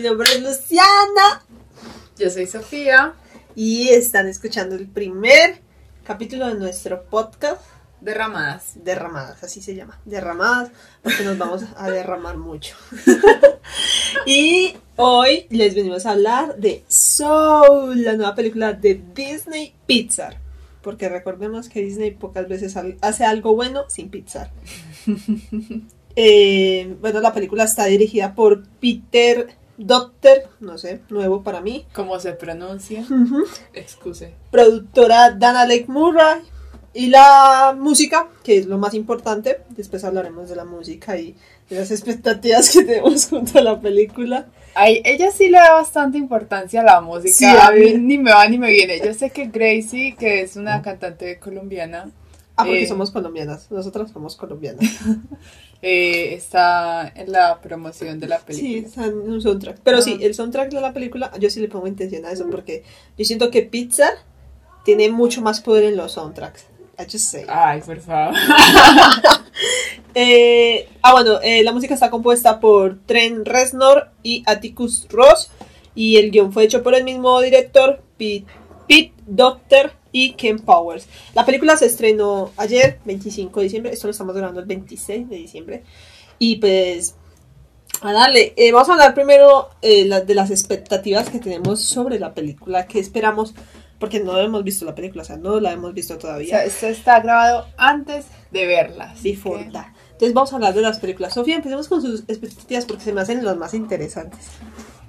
Mi nombre es Luciana Yo soy Sofía. y están escuchando el primer capítulo de nuestro podcast Derramadas. Derramadas, así se llama, Derramadas, porque nos vamos a derramar mucho. y hoy les venimos a hablar de Soul, la nueva película de Disney Pixar. Porque recordemos que Disney pocas veces hace algo bueno sin Pixar. Eh, bueno, la película está dirigida por Peter Docter, no sé, nuevo para mí. ¿Cómo se pronuncia? Excuse. productora Dana Lake Murray y la música, que es lo más importante. Después hablaremos de la música y de las expectativas que tenemos junto a la película. Ay, ella sí le da bastante importancia a la música. Sí, a mí ni me va ni me viene. Yo sé que Gracie, que es una cantante colombiana, Ah, porque Eh. somos colombianas. Nosotras somos colombianas. eh, está en la promoción de la Sí, película. está en un soundtrack. Pero Ah. sí, el soundtrack de la película, yo sí le pongo intención a eso porque yo siento que Pixar tiene mucho más poder en los soundtracks. I just say. Ay, por favor. Eh, ah, bueno, eh, la música está compuesta por Trent Reznor y Atticus Ross. Y el guion fue hecho por el mismo director, Pete, Pete Docter y Ken Powers. La película se estrenó ayer, 25 de diciembre. Esto lo estamos grabando el 26 de diciembre. Y pues, a darle. Eh, vamos a hablar primero eh, la- de las expectativas que tenemos sobre la película. que esperamos? Porque no hemos visto la película, o sea, no la hemos visto O todavía. sea, esto está grabado antes de verlas. así Before que-. Entonces vamos a hablar de las películas. Sofía, empecemos con sus expectativas porque se me hacen las más interesantes.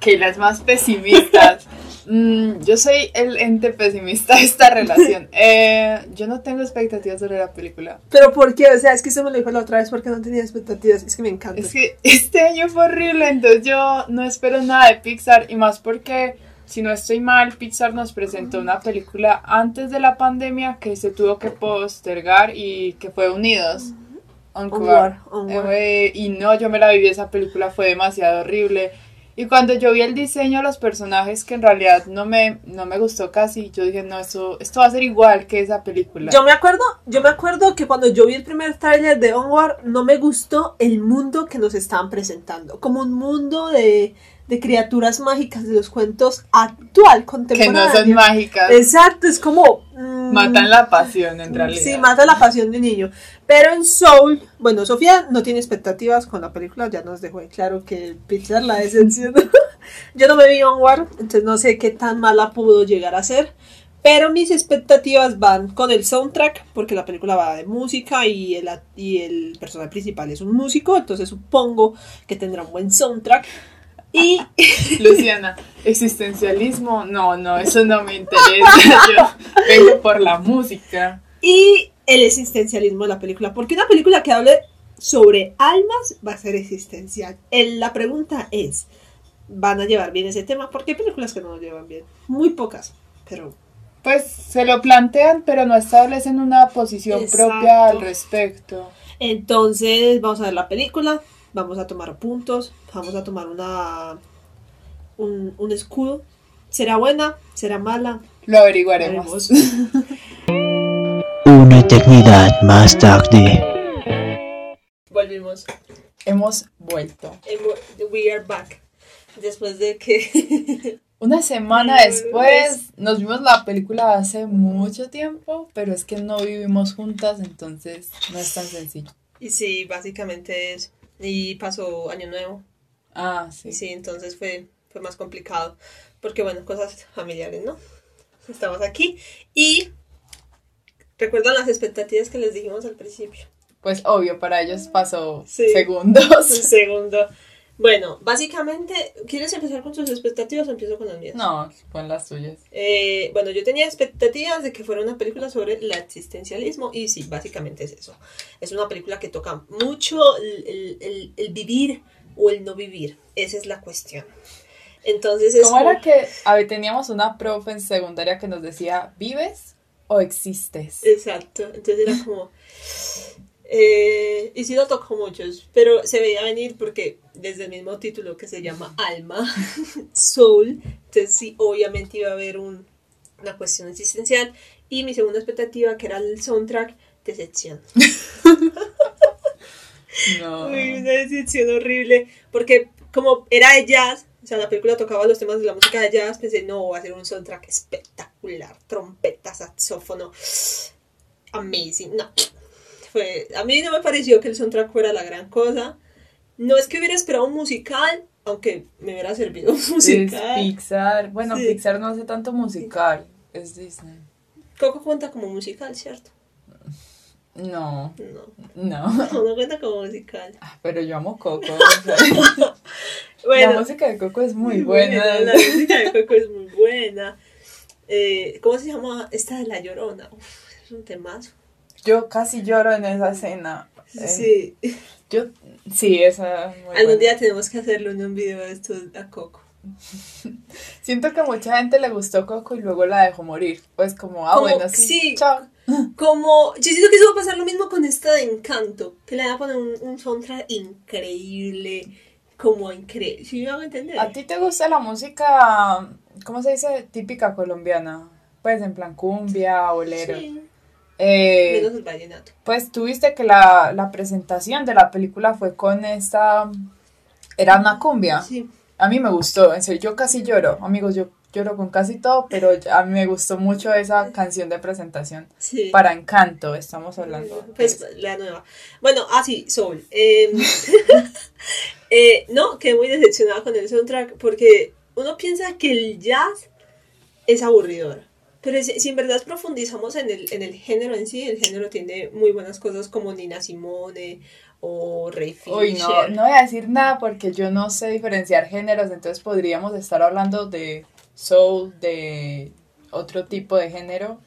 Que las más pesimistas. Mm, yo soy el ente pesimista de esta relación. Eh, yo no tengo expectativas sobre la película. Pero ¿por qué? O sea, es que eso me lo dijo la otra vez porque no tenía expectativas. Es que me encanta. Es que este año fue horrible, entonces yo no espero nada de Pixar y más porque, si no estoy mal, Pixar nos presentó una película antes de la pandemia que se tuvo que postergar y que fue Unidos. Onward, Onward. Onward. Eh, y no, yo me la viví, esa película fue demasiado horrible. Y cuando yo vi el diseño de los personajes, que en realidad no me, no me gustó casi, yo dije, no, esto, esto va a ser igual que esa película. Yo me acuerdo, yo me acuerdo que cuando yo vi el primer tráiler de Onward, no me gustó el mundo que nos estaban presentando. Como un mundo de, de criaturas mágicas de los cuentos actual, que no contemporáneo. son mágicas, Exacto, es como... mm, matan la pasión en realidad. Sí, mata la pasión de niño. Pero en Soul, bueno, Sofía no tiene expectativas con la película, ya nos dejó claro que Pixar la decepcionó. Yo no me vi Onward, entonces no sé qué tan mala pudo llegar a ser. Pero mis expectativas van con el soundtrack, porque la película va de música y el, y el personaje principal es un músico, entonces supongo que tendrá un buen soundtrack. Y Luciana, existencialismo, no, no, eso no me interesa. Yo vengo por la música. y el existencialismo de la película. Porque una película que hable sobre almas va a ser existencial. El- la pregunta es, ¿van a llevar bien ese tema? Porque hay películas que no lo llevan bien. Muy pocas, pero... Pues se lo plantean, pero no establecen una posición Exacto. propia al respecto. Entonces vamos a ver la película, vamos a tomar puntos, vamos a tomar una... Un, un escudo. ¿Será buena? ¿Será mala? Lo averiguaremos. Una eternidad más tarde. Volvimos. Hemos vuelto. We are back. Después de que... Una semana después nos vimos la película hace mucho tiempo, pero es que no vivimos juntas, entonces no es tan sencillo. Y sí, básicamente es. Y pasó Año Nuevo. Ah, Y sí. sí, entonces fue, fue más complicado. Porque, bueno, cosas familiares, ¿no? Estamos aquí. Y. ¿Recuerdan las expectativas que les dijimos al principio? Pues obvio, para ellos pasó Sí. Un segundos. segundo. Bueno, básicamente, ¿quieres empezar con tus expectativas o empiezo con las mías? No, pon las tuyas. Eh, bueno, yo tenía expectativas de que fuera una película sobre el existencialismo y sí, básicamente es eso. Es una película que toca mucho el, el- el- el vivir o el no vivir. Esa es la cuestión. Entonces es ¿Cómo como- era que a ver, teníamos una profe en secundaria que nos decía, ¿vives o existes? Exacto, entonces era como... eh, y sí lo tocó muchos, pero se veía venir porque desde el mismo título que se llama Alma, Soul, entonces sí, obviamente iba a haber un, una cuestión existencial. Y mi segunda expectativa, que era el soundtrack, decepción. No. Uy, una decepción horrible, porque como era de jazz, O sea, la película tocaba los temas de la música de jazz, pensé, no, va a ser un soundtrack espectacular, trompeta, saxófono, amazing. No, fue, a mí no me pareció que el soundtrack fuera la gran cosa. No es que hubiera esperado un musical, aunque me hubiera servido un Es musical. Pixar. Bueno, Sí. Pixar no hace tanto musical. Es Disney. Coco cuenta como musical, ¿cierto? No, No, no. no, no cuenta como musical. Ah, Pero yo amo Coco. Bueno, la música de Coco es muy buena. La música de Coco es muy buena. Eh, ¿Cómo se llama esta de La Llorona? Uf, es un temazo. Yo casi lloro en esa escena. Eh, Sí. Yo, sí, esa. Algún buena. día tenemos que hacerle un video de esto a Coco. Siento que a mucha gente le gustó Coco y luego la dejó morir. Pues como, ah, Como- bueno, sí, sí. chao. Como, yo siento que eso va a pasar lo mismo con esta de Encanto, que le van a poner un, un soundtrack increíble, como increíble. ¿Sí me hago entender? ¿A ti te gusta la música, cómo se dice, típica colombiana? Pues en plan cumbia, bolero. Sí, Eh, menos el vallenato. pues tuviste que la, la presentación de la película fue con esta... Era una cumbia. Sí. A mí me gustó, en serio, yo casi lloro. Amigos, yo lloro con casi todo, pero a mí me gustó mucho esa canción de presentación. Sí. Para Encanto, estamos hablando. Pues la nueva. Bueno, ah, sí, Soul. Eh, eh, no, quedé muy decepcionada con el soundtrack porque uno piensa que el jazz es aburridor. Pero si, si en verdad profundizamos en el, en el género en sí, el género tiene muy buenas cosas como Nina Simone o Ray Fisher. Uy, no, no voy a decir nada porque yo no sé diferenciar géneros, entonces podríamos estar hablando de soul, de otro tipo de género,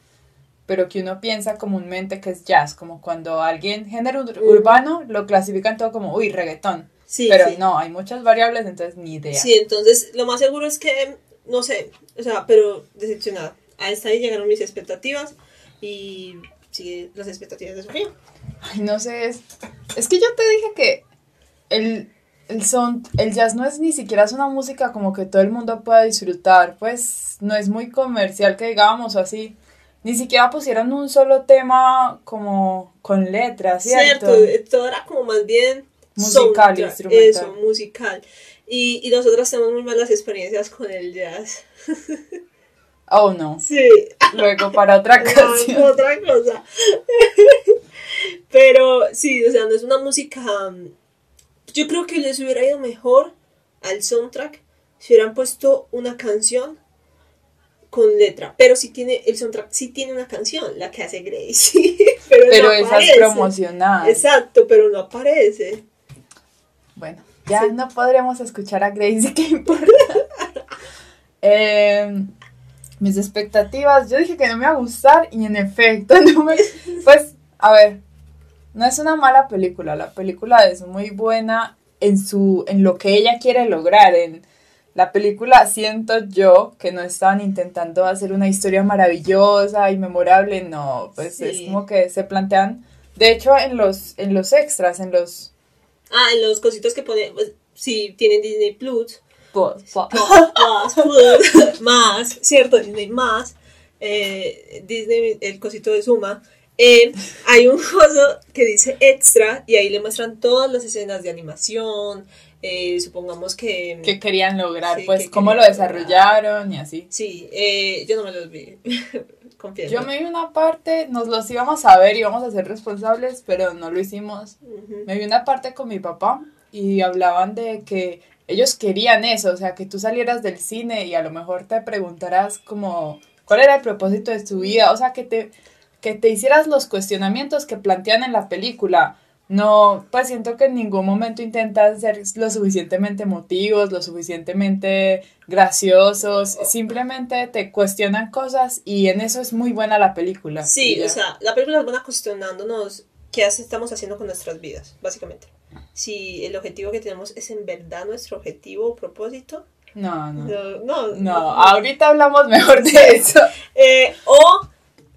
pero que uno piensa comúnmente que es jazz, como cuando alguien, género ur- urbano, lo clasifican todo como, uy, reggaetón. Sí, pero sí. no, hay muchas variables, entonces ni idea. Sí, entonces lo más seguro es que, no sé, o sea, pero decepcionada. Hasta ahí llegaron mis expectativas y sigue las expectativas de Sofía. Ay, no sé, es, es que yo te dije que el, el son, el jazz no es ni siquiera es una música como que todo el mundo pueda disfrutar, pues no es muy comercial que digamos o así. Ni siquiera pusieron un solo tema como con letras, ¿cierto? Cierto, todo era como más bien Musical, instrumental. Eso, musical. Y, y nosotros tenemos muy malas experiencias con el jazz. Oh, no. Sí, Luego para otra no, canción. otra cosa. Pero sí, o sea, no es una música. mm, Yo creo que les hubiera ido mejor al soundtrack si hubieran puesto una canción con letra. Pero sí tiene, el soundtrack sí tiene una canción, la que hace Gracie. pero Pero no esa es promocional. Exacto, pero no aparece. Bueno, ya Sí. no podremos escuchar a Gracie, ¿qué importa? Eh, mis expectativas, yo dije que no me iba a gustar y en efecto, no me... Pues, a ver, no es una mala película, la película es muy buena en, su, en lo que ella quiere lograr, en la película siento yo que no estaban intentando hacer una historia maravillosa y memorable, no, pues es como que se plantean, de hecho en los, en los extras, en los... Ah, en los cositos que pone, pues, sí, tienen Disney Plus, po- más, más, cierto, Disney más, eh, Disney, el cosito de Suma, eh, hay un coso que dice extra y ahí le muestran todas las escenas de animación, eh, supongamos que... que querían lograr, Sí, pues que cómo lo desarrollaron y así. Sí, eh, yo no me los vi, confieso. Yo me vi una parte, nos los íbamos a ver y íbamos a ser responsables, pero no lo hicimos. Me vi una parte con mi papá y hablaban de que ellos querían eso, o sea, que tú salieras del cine y a lo mejor te preguntaras como cuál era el propósito de tu vida, o sea, que te, que te hicieras los cuestionamientos que plantean en la película. No, pues siento que en ningún momento intentan ser lo suficientemente emotivos, lo suficientemente graciosos, simplemente te cuestionan cosas y en eso es muy buena la película. Sí, o sea, la película es buena cuestionándonos qué estamos haciendo con nuestras vidas, básicamente. Si el objetivo que tenemos es en verdad nuestro objetivo o propósito. No, no. No, no. No, ahorita hablamos mejor de eso. Eh, o,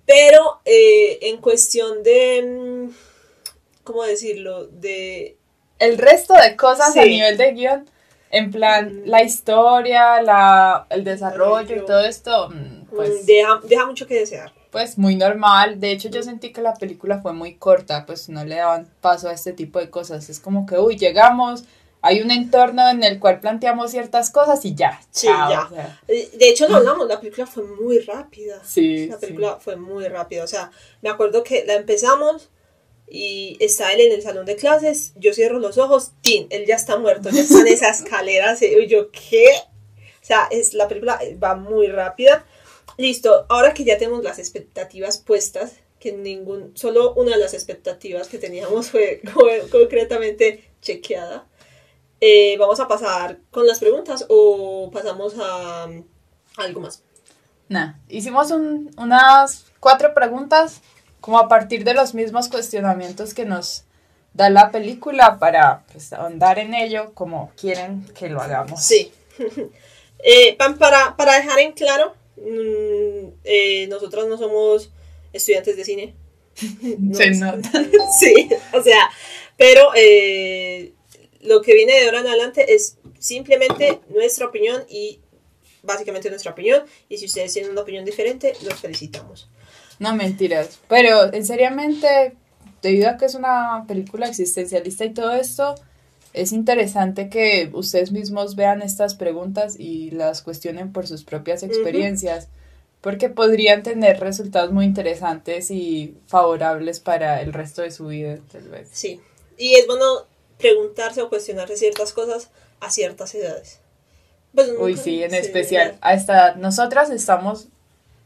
pero eh, en cuestión de, mm, ¿cómo decirlo? De, El resto de cosas a nivel de guion, en plan, Mm. la historia, la, el desarrollo y todo esto, mm, pues, deja, deja mucho que desear. Pues muy normal. De hecho, yo sentí que la película fue muy corta, pues no le daban paso a este tipo de cosas. Es como que, uy, llegamos, hay un entorno en el cual planteamos ciertas cosas y ya. Sí, chao, ya. o sea, De hecho, lo hablamos, la película fue muy rápida. sí, La sí. película fue muy rápida. O sea, me acuerdo que la empezamos y está él en el salón de clases. Yo cierro los ojos, ¡tin! Él ya está muerto, ya está en esa escalera. Y yo, ¿qué? O sea, es, la película va muy rápida. Listo, ahora que ya tenemos las expectativas puestas, que ningún, solo una de las expectativas que teníamos fue co- concretamente chequeada. eh, vamos a pasar con las preguntas o pasamos a, a algo más. Nah, hicimos un- unas cuatro preguntas como a partir de los mismos cuestionamientos que nos da la película para pues, ahondar en ello como quieren que lo hagamos. Sí. Eh, pa- para, para dejar en claro, mm, eh, nosotros no somos estudiantes de cine. No Se nota. sí, o sea, pero eh, lo que viene de ahora en adelante es simplemente nuestra opinión y básicamente nuestra opinión. Y si ustedes tienen una opinión diferente, los felicitamos. No mentiras. Pero en seriamente, debido a que es una película existencialista y todo esto, es interesante que ustedes mismos vean estas preguntas y las cuestionen por sus propias experiencias, porque podrían tener resultados muy interesantes y favorables para el resto de su vida, tal vez. Sí. Y es bueno preguntarse o cuestionarse ciertas cosas a ciertas edades. Pues, Uy, sí, en sí, especial. A esta edad. Nosotras estamos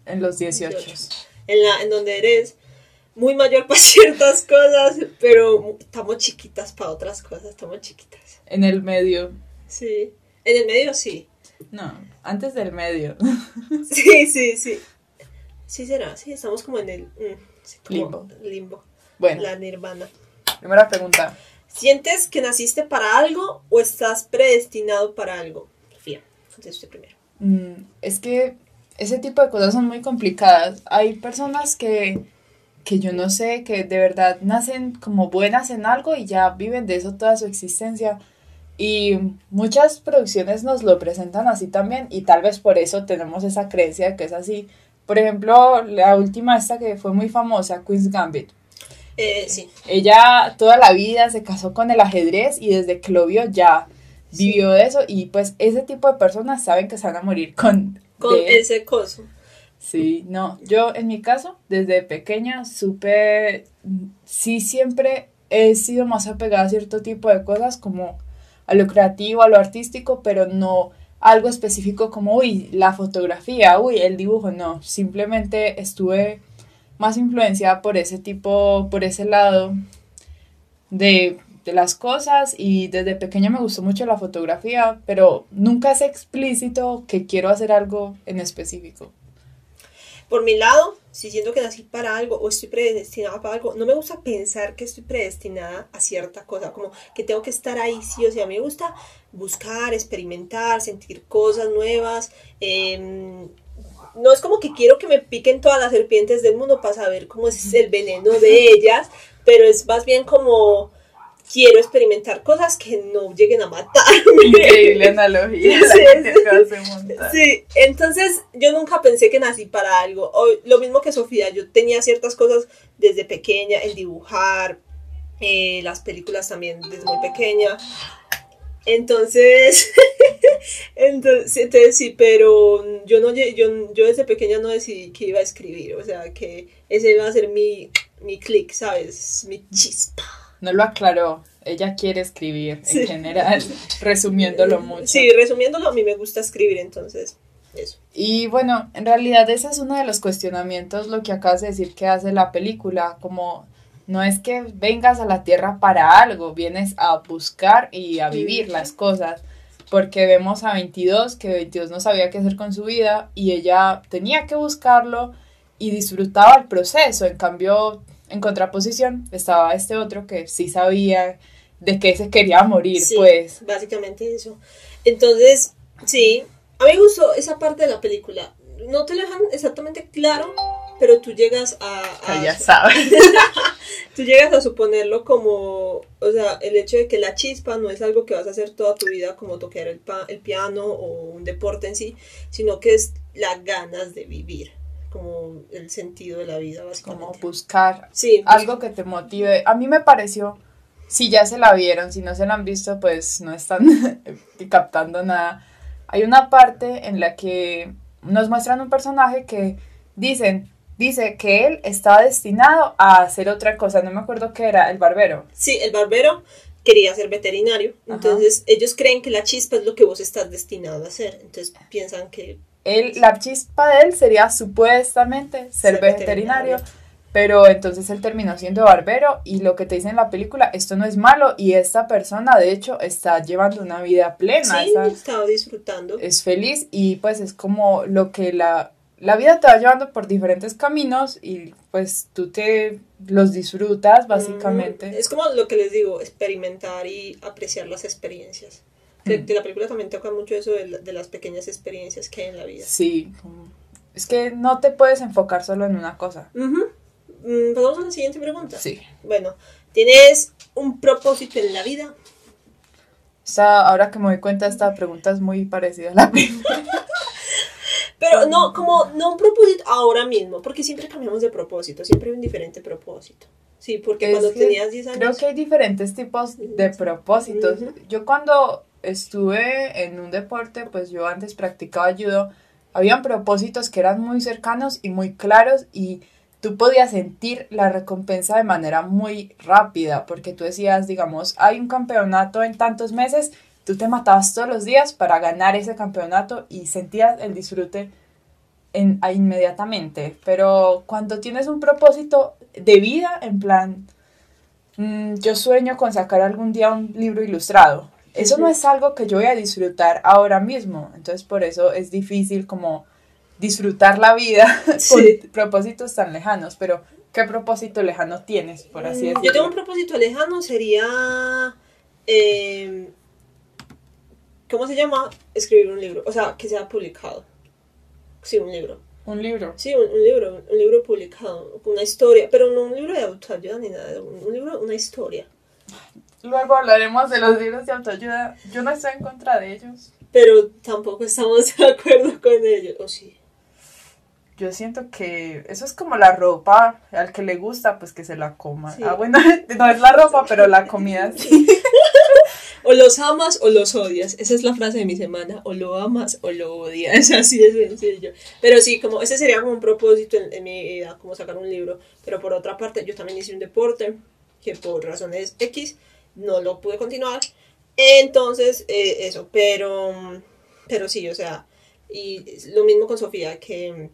en los 18. 18. en, la, en donde eres muy mayor para ciertas cosas, pero estamos chiquitas para otras cosas, estamos chiquitas. En el medio. Sí. En el medio sí. No, antes del medio. Sí, sí, sí. Sí será, sí, estamos como en el mm, sí, como Limbo. limbo. Bueno, La nirvana. primera pregunta. ¿Sientes que naciste para algo o estás predestinado para algo? Sofía, conteste primero. Mm, es que ese tipo de cosas son muy complicadas. Hay personas que, que yo no sé, que de verdad nacen como buenas en algo y ya viven de eso toda su existencia. Y muchas producciones nos lo presentan así también y tal vez por eso tenemos esa creencia de que es así. Por ejemplo, la última esta que fue muy famosa, Queen's Gambit. Eh, sí. Ella toda la vida se casó con el ajedrez y desde que lo vio ya vivió de eso y pues ese tipo de personas saben que se van a morir con... Con de- ese coso. Sí, no, yo en mi caso, desde pequeña supe, sí siempre he sido más apegada a cierto tipo de cosas como a lo creativo, a lo artístico, pero no algo específico como, uy, la fotografía, uy, el dibujo, no, simplemente estuve más influenciada por ese tipo, por ese lado de, de las cosas y desde pequeña me gustó mucho la fotografía, pero nunca es explícito que quiero hacer algo en específico. Por mi lado, si siento que nací para algo o estoy predestinada para algo, no me gusta pensar que estoy predestinada a cierta cosa, como que tengo que estar ahí sí o sea, me gusta buscar, experimentar, sentir cosas nuevas. em, no es como que quiero que me piquen todas las serpientes del mundo para saber cómo es el veneno de ellas, pero es más bien como quiero experimentar cosas que no lleguen a matarme. Increíble analogía. Sí, sí. entonces yo nunca pensé que nací para algo. O, lo mismo que Sofía, yo tenía ciertas cosas desde pequeña, el dibujar, eh, las películas también desde muy pequeña. Entonces, entonces, entonces sí, pero yo no yo, yo desde pequeña no decidí que iba a escribir, o sea, que ese iba a ser mi, mi click, ¿sabes? Mi chispa. No lo aclaró. Ella quiere escribir Sí. en general, resumiéndolo mucho. Sí, resumiéndolo, a mí me gusta escribir, entonces, eso. Y bueno, en realidad ese es uno de los cuestionamientos, lo que acabas de decir que hace la película, como no es que vengas a la Tierra para algo, vienes a buscar y a vivir las cosas, porque vemos a 22, que 22 no sabía qué hacer con su vida y ella tenía que buscarlo y disfrutaba el proceso, en cambio, en contraposición, estaba este otro que sí sabía de qué se quería morir, Sí, pues. Básicamente eso. Entonces, sí, a mí me gustó esa parte de la película. No te lo dejan exactamente claro, pero tú llegas a, a- ya sabes. tú llegas a suponerlo como, o sea, el hecho de que la chispa no es algo que vas a hacer toda tu vida como tocar el, pa- el piano o un deporte en sí, sino que es las ganas de vivir, como el sentido de la vida, básicamente. Como buscar sí, algo que te motive. A mí me pareció si ya se la vieron, si no se la han visto, pues no están captando nada. Hay una parte en la que nos muestran un personaje que dicen, dice que él estaba destinado a hacer otra cosa, no me acuerdo qué era, el barbero. Sí, el barbero quería ser veterinario, Ajá. entonces ellos creen que la chispa es lo que vos estás destinado a hacer, entonces piensan que Él, la chispa de él sería supuestamente ser, Ser veterinario, veterinario. pero entonces él terminó siendo barbero y lo que te dice en la película, esto no es malo y esta persona de hecho está llevando una vida plena, sí, estaba disfrutando. es feliz y pues es como lo que la, la vida te va llevando por diferentes caminos y pues tú te los disfrutas básicamente. Mm, Es como lo que les digo, experimentar y apreciar las experiencias. Que, Mm. que la película también toca mucho eso de, de las pequeñas experiencias que hay en la vida. Sí, es que no te puedes enfocar solo en una cosa. Ujú. Mm, Pasamos a la siguiente pregunta. Sí. Bueno, ¿tienes un propósito en la vida? Esta, ahora que me doy cuenta, esta pregunta es muy parecida a la primera. Pero no, como, no un propósito ahora mismo, porque siempre cambiamos de propósito, siempre hay un diferente propósito. Sí, porque Es cuando tenías 10 años... Creo que hay diferentes tipos de propósitos. Yo cuando estuve en un deporte, pues yo antes practicaba judo, habían propósitos que eran muy cercanos y muy claros y tú podías sentir la recompensa de manera muy rápida, porque tú decías, digamos, hay un campeonato en tantos meses, tú te matabas todos los días para ganar ese campeonato y sentías el disfrute en, inmediatamente. Pero cuando tienes un propósito de vida, en plan, mm, yo sueño con sacar algún día un libro ilustrado. Eso no es algo que yo voy a disfrutar ahora mismo. Entonces, por eso es difícil como disfrutar la vida Sí. con propósitos tan lejanos. Pero, ¿qué propósito lejano tienes, por así Mm, decirlo? Yo tengo un propósito lejano, sería... eh, ¿Cómo se llama? Escribir un libro, o sea, que sea publicado. Sí, un libro. Un libro. Sí, un, un libro, un libro publicado, una historia, pero no un libro de autoayuda ni nada, un libro, una historia. Luego hablaremos de los libros de autoayuda. Yo no estoy en contra de ellos. Pero tampoco estamos de acuerdo con ellos, o sí. Yo siento que eso es como la ropa, al que le gusta, pues que se la coma. Sí. Ah, bueno, no es la ropa, pero la comida sí. O los amas o los odias. Esa es la frase de mi semana. O lo amas o lo odias. Es así de sencillo. Pero sí, como ese sería como un propósito en, en mi vida, como sacar un libro. Pero por otra parte, yo también hice un deporte que por razones X no lo pude continuar. Entonces, eh, eso. Pero, pero sí, o sea, y lo mismo con Sofía, que en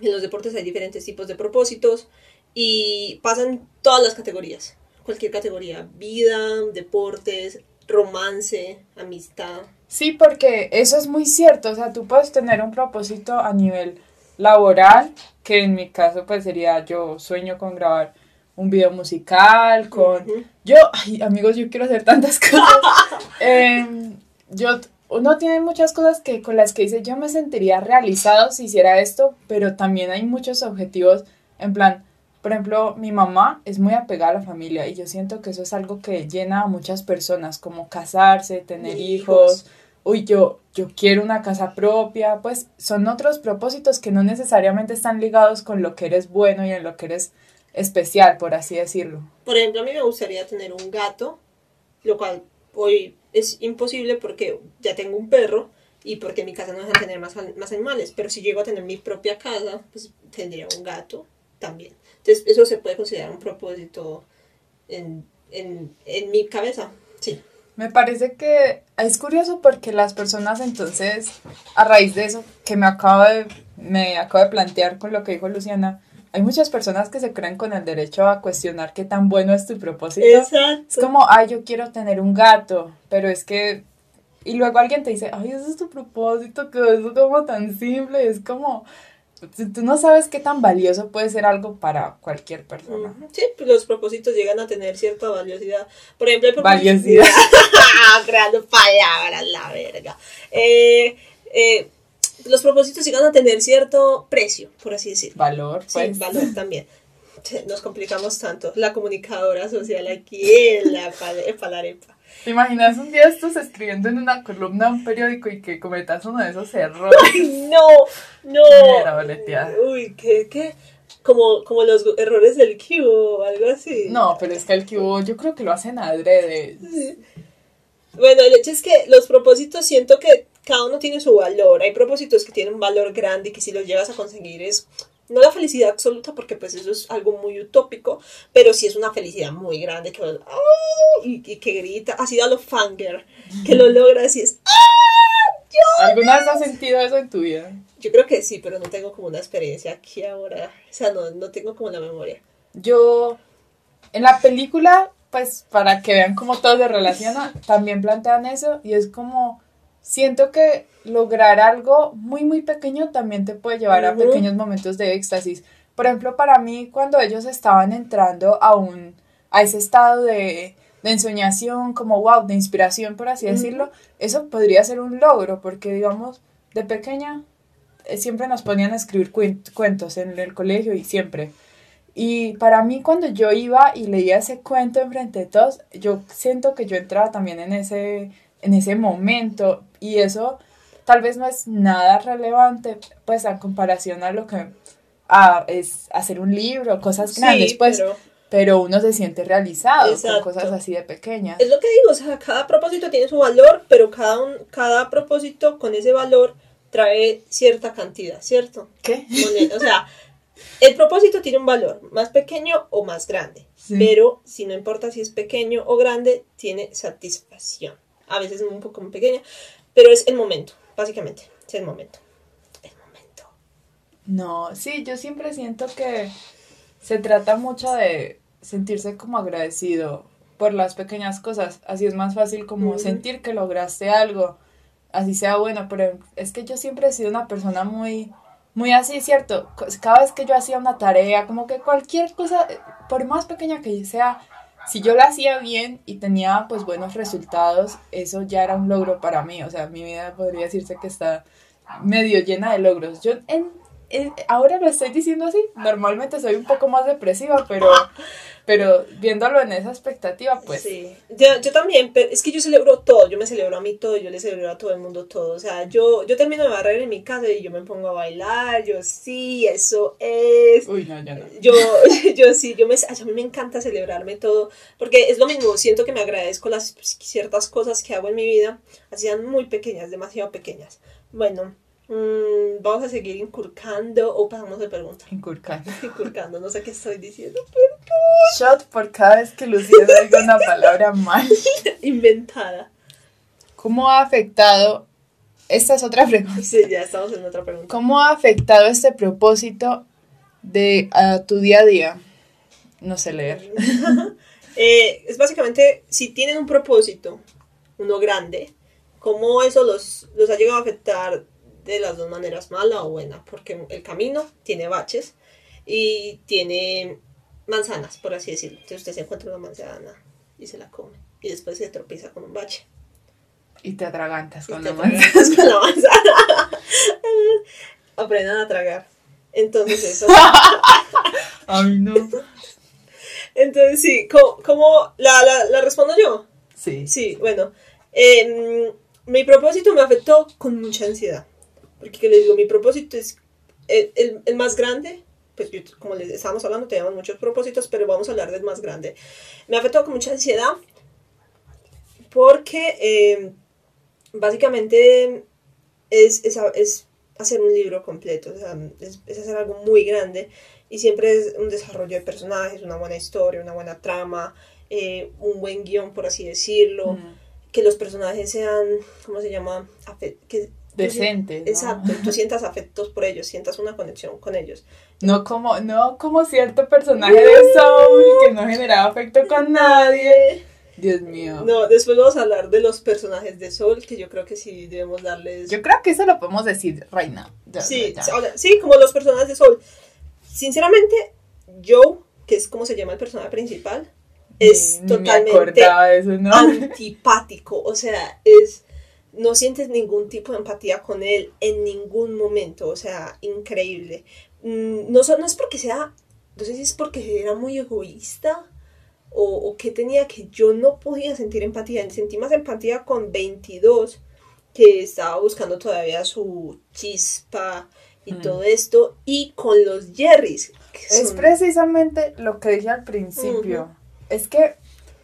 los deportes hay diferentes tipos de propósitos y pasan todas las categorías. Cualquier categoría, vida, deportes, romance, amistad. Sí, porque eso es muy cierto. O sea, tú puedes tener un propósito a nivel laboral, que en mi caso pues sería yo sueño con grabar un video musical, con... Yo, ay, amigos, yo quiero hacer tantas cosas. Em, yo, uno tiene muchas cosas que con las que dice yo me sentiría realizado si hiciera esto, pero también hay muchos objetivos en plan, por ejemplo, mi mamá es muy apegada a la familia y yo siento que eso es algo que llena a muchas personas, como casarse, tener Hijos. hijos. Uy, yo, yo quiero una casa propia, pues son otros propósitos que no necesariamente están ligados con lo que eres bueno y en lo que eres especial, por así decirlo. Por ejemplo, a mí me gustaría tener un gato, lo cual hoy es imposible porque ya tengo un perro y porque en mi casa no dejan tener más, más animales. Pero si llego a tener mi propia casa, pues tendría un gato también. Entonces, eso se puede considerar un propósito en, en, en mi cabeza. Sí. Me parece que es curioso porque las personas entonces, a raíz de eso que me acabo de, me acabo de plantear con lo que dijo Luciana, hay muchas personas que se creen con el derecho a cuestionar qué tan bueno es tu propósito. Exacto. Es como, ay, yo quiero tener un gato, pero es que... Y luego alguien te dice, ay, ese es tu propósito, que es como tan simple, y es como... Tú no sabes qué tan valioso puede ser algo para cualquier persona. Sí, pues los propósitos llegan a tener cierta valiosidad. Por ejemplo, el propósito- Valiosidad. Creando palabras, la verga. Eh, eh, los propósitos llegan a tener cierto precio, por así decirlo. Valor, Sí, pues. valor también. Nos complicamos tanto. La comunicadora social aquí la Palarepa. ¿Te imaginas un día estos escribiendo en una columna un periódico y que cometas uno de esos errores? No, no. Mira, boleteada. Uy, ¿qué, qué? como, como los errores del Q o algo así. No, pero es que el cubo yo creo que lo hacen adrede. Sí. Bueno, el hecho es que los propósitos siento que cada uno tiene su valor. Hay propósitos que tienen un valor grande y que si los llegas a conseguir es no la felicidad absoluta porque pues eso es algo muy utópico, pero sí es una felicidad muy grande que ¡ah! y, y que grita, así da lo fanger, que lo logras y es ¡ah! ¿Alguna vez has sentido eso en tu vida? Yo creo que sí, pero no tengo como una experiencia aquí ahora. O sea, no, no tengo como la memoria. Yo, en la película, pues para que vean cómo todo se relaciona, también plantean eso y es como, siento que lograr algo muy, muy pequeño también te puede llevar a pequeños momentos de éxtasis. Por ejemplo, para mí, cuando ellos estaban entrando a un, a ese estado de, de ensoñación, como wow, de inspiración, por así decirlo, eso podría ser un logro, porque digamos, de pequeña eh, siempre nos ponían a escribir cuen- cuentos en el colegio y siempre. Y para mí cuando yo iba y leía ese cuento enfrente de todos, yo siento que yo entraba también en ese, en ese momento y eso tal vez no es nada relevante pues a comparación a lo que a, es hacer un libro, cosas grandes, Sí, pues, pero pero uno se siente realizado Exacto. con cosas así de pequeñas. es lo que digo, o sea, cada propósito tiene su valor, pero cada, un, cada propósito con ese valor trae cierta cantidad, ¿cierto? ¿Qué? Moneda. O sea, el propósito tiene un valor, más pequeño o más grande. Sí. Pero si no importa si es pequeño o grande, tiene satisfacción. A veces es un poco pequeña, pero es el momento, básicamente. Es el momento. El momento. No, sí, yo siempre siento que se trata mucho de sentirse como agradecido por las pequeñas cosas. Así es más fácil como sentir que lograste algo, así sea bueno, pero es que yo siempre he sido una persona muy, muy así, ¿cierto? Cada vez que yo hacía una tarea, como que cualquier cosa, por más pequeña que sea, si yo la hacía bien y tenía pues buenos resultados, eso ya era un logro para mí. O sea, mi vida podría decirse que está medio llena de logros. Yo en, en- ahora lo estoy diciendo así, normalmente soy un poco más depresiva, pero, pero viéndolo en esa expectativa, pues Sí, yo, yo también, pero es que yo celebro todo, yo me celebro a mí todo, yo le celebro a todo el mundo todo, o sea, yo, yo termino de barrer en mi casa y yo me pongo a bailar, yo sí, eso es, Uy, no, ya no. yo, yo sí, yo me, a mí me encanta celebrarme todo, porque es lo mismo, siento que me agradezco las ciertas cosas que hago en mi vida, así sean muy pequeñas, demasiado pequeñas. Bueno, mm, vamos a seguir inculcando o pasamos de pregunta. Inculcar. Inculcando, no sé qué estoy diciendo, Shot por cada vez que Lucía diga una palabra mal. inventada. ¿Cómo ha afectado? Esta es otra pregunta. Sí, ya estamos en otra pregunta. ¿Cómo ha afectado este propósito de a tu día a día? No sé leer. Eh, es básicamente, si tienen un propósito, uno grande, cómo eso los, los ha llegado a afectar de las dos maneras, mala o buena, porque el camino tiene baches y tiene manzanas, por así decirlo. Entonces usted se encuentra una manzana y se la come y después se tropieza con un bache. Y te atragantas con te la atragantas con la manzana. Aprendan a tragar. Entonces eso. Ay, no. Entonces sí, ¿cómo, cómo la, la, la respondo yo? Sí. Sí, bueno. em, mi propósito me afectó con mucha ansiedad. Porque que les digo, mi propósito es el, el- el más grande. Pues yo, como les estábamos hablando, teníamos muchos propósitos, pero vamos a hablar del más grande. Me afectó con mucha ansiedad porque em, básicamente es, es, es hacer un libro completo, o sea, es, es hacer algo muy grande y siempre es un desarrollo de personajes, una buena historia, una buena trama, eh, un buen guion, por así decirlo, Mm, que los personajes sean, ¿cómo se llama? Que, Decente. ¿no? Exacto, tú sientas afectos por ellos, sientas una conexión con ellos. No como, no como cierto personaje de Soul que no generaba afecto con nadie. Dios mío. No, después vamos a hablar de los personajes de Soul, que yo creo que sí debemos darles... Yo creo que eso lo podemos decir right now. Ya, Sí, ya. sí, como los personajes de Soul. Sinceramente, Joe, que es como se llama el personaje principal, es me totalmente acordaba de eso, ¿no? antipático. O sea, es. No sientes ningún tipo de empatía con él en ningún momento. O sea, increíble. Mm, No, es porque sea. No sé si es porque era muy egoísta o, o que tenía que yo no podía sentir empatía. Sentí más empatía con 22, que estaba buscando todavía su chispa y Mm. todo esto. Y con los Jerrys, Es son- precisamente lo que dije al principio. Es que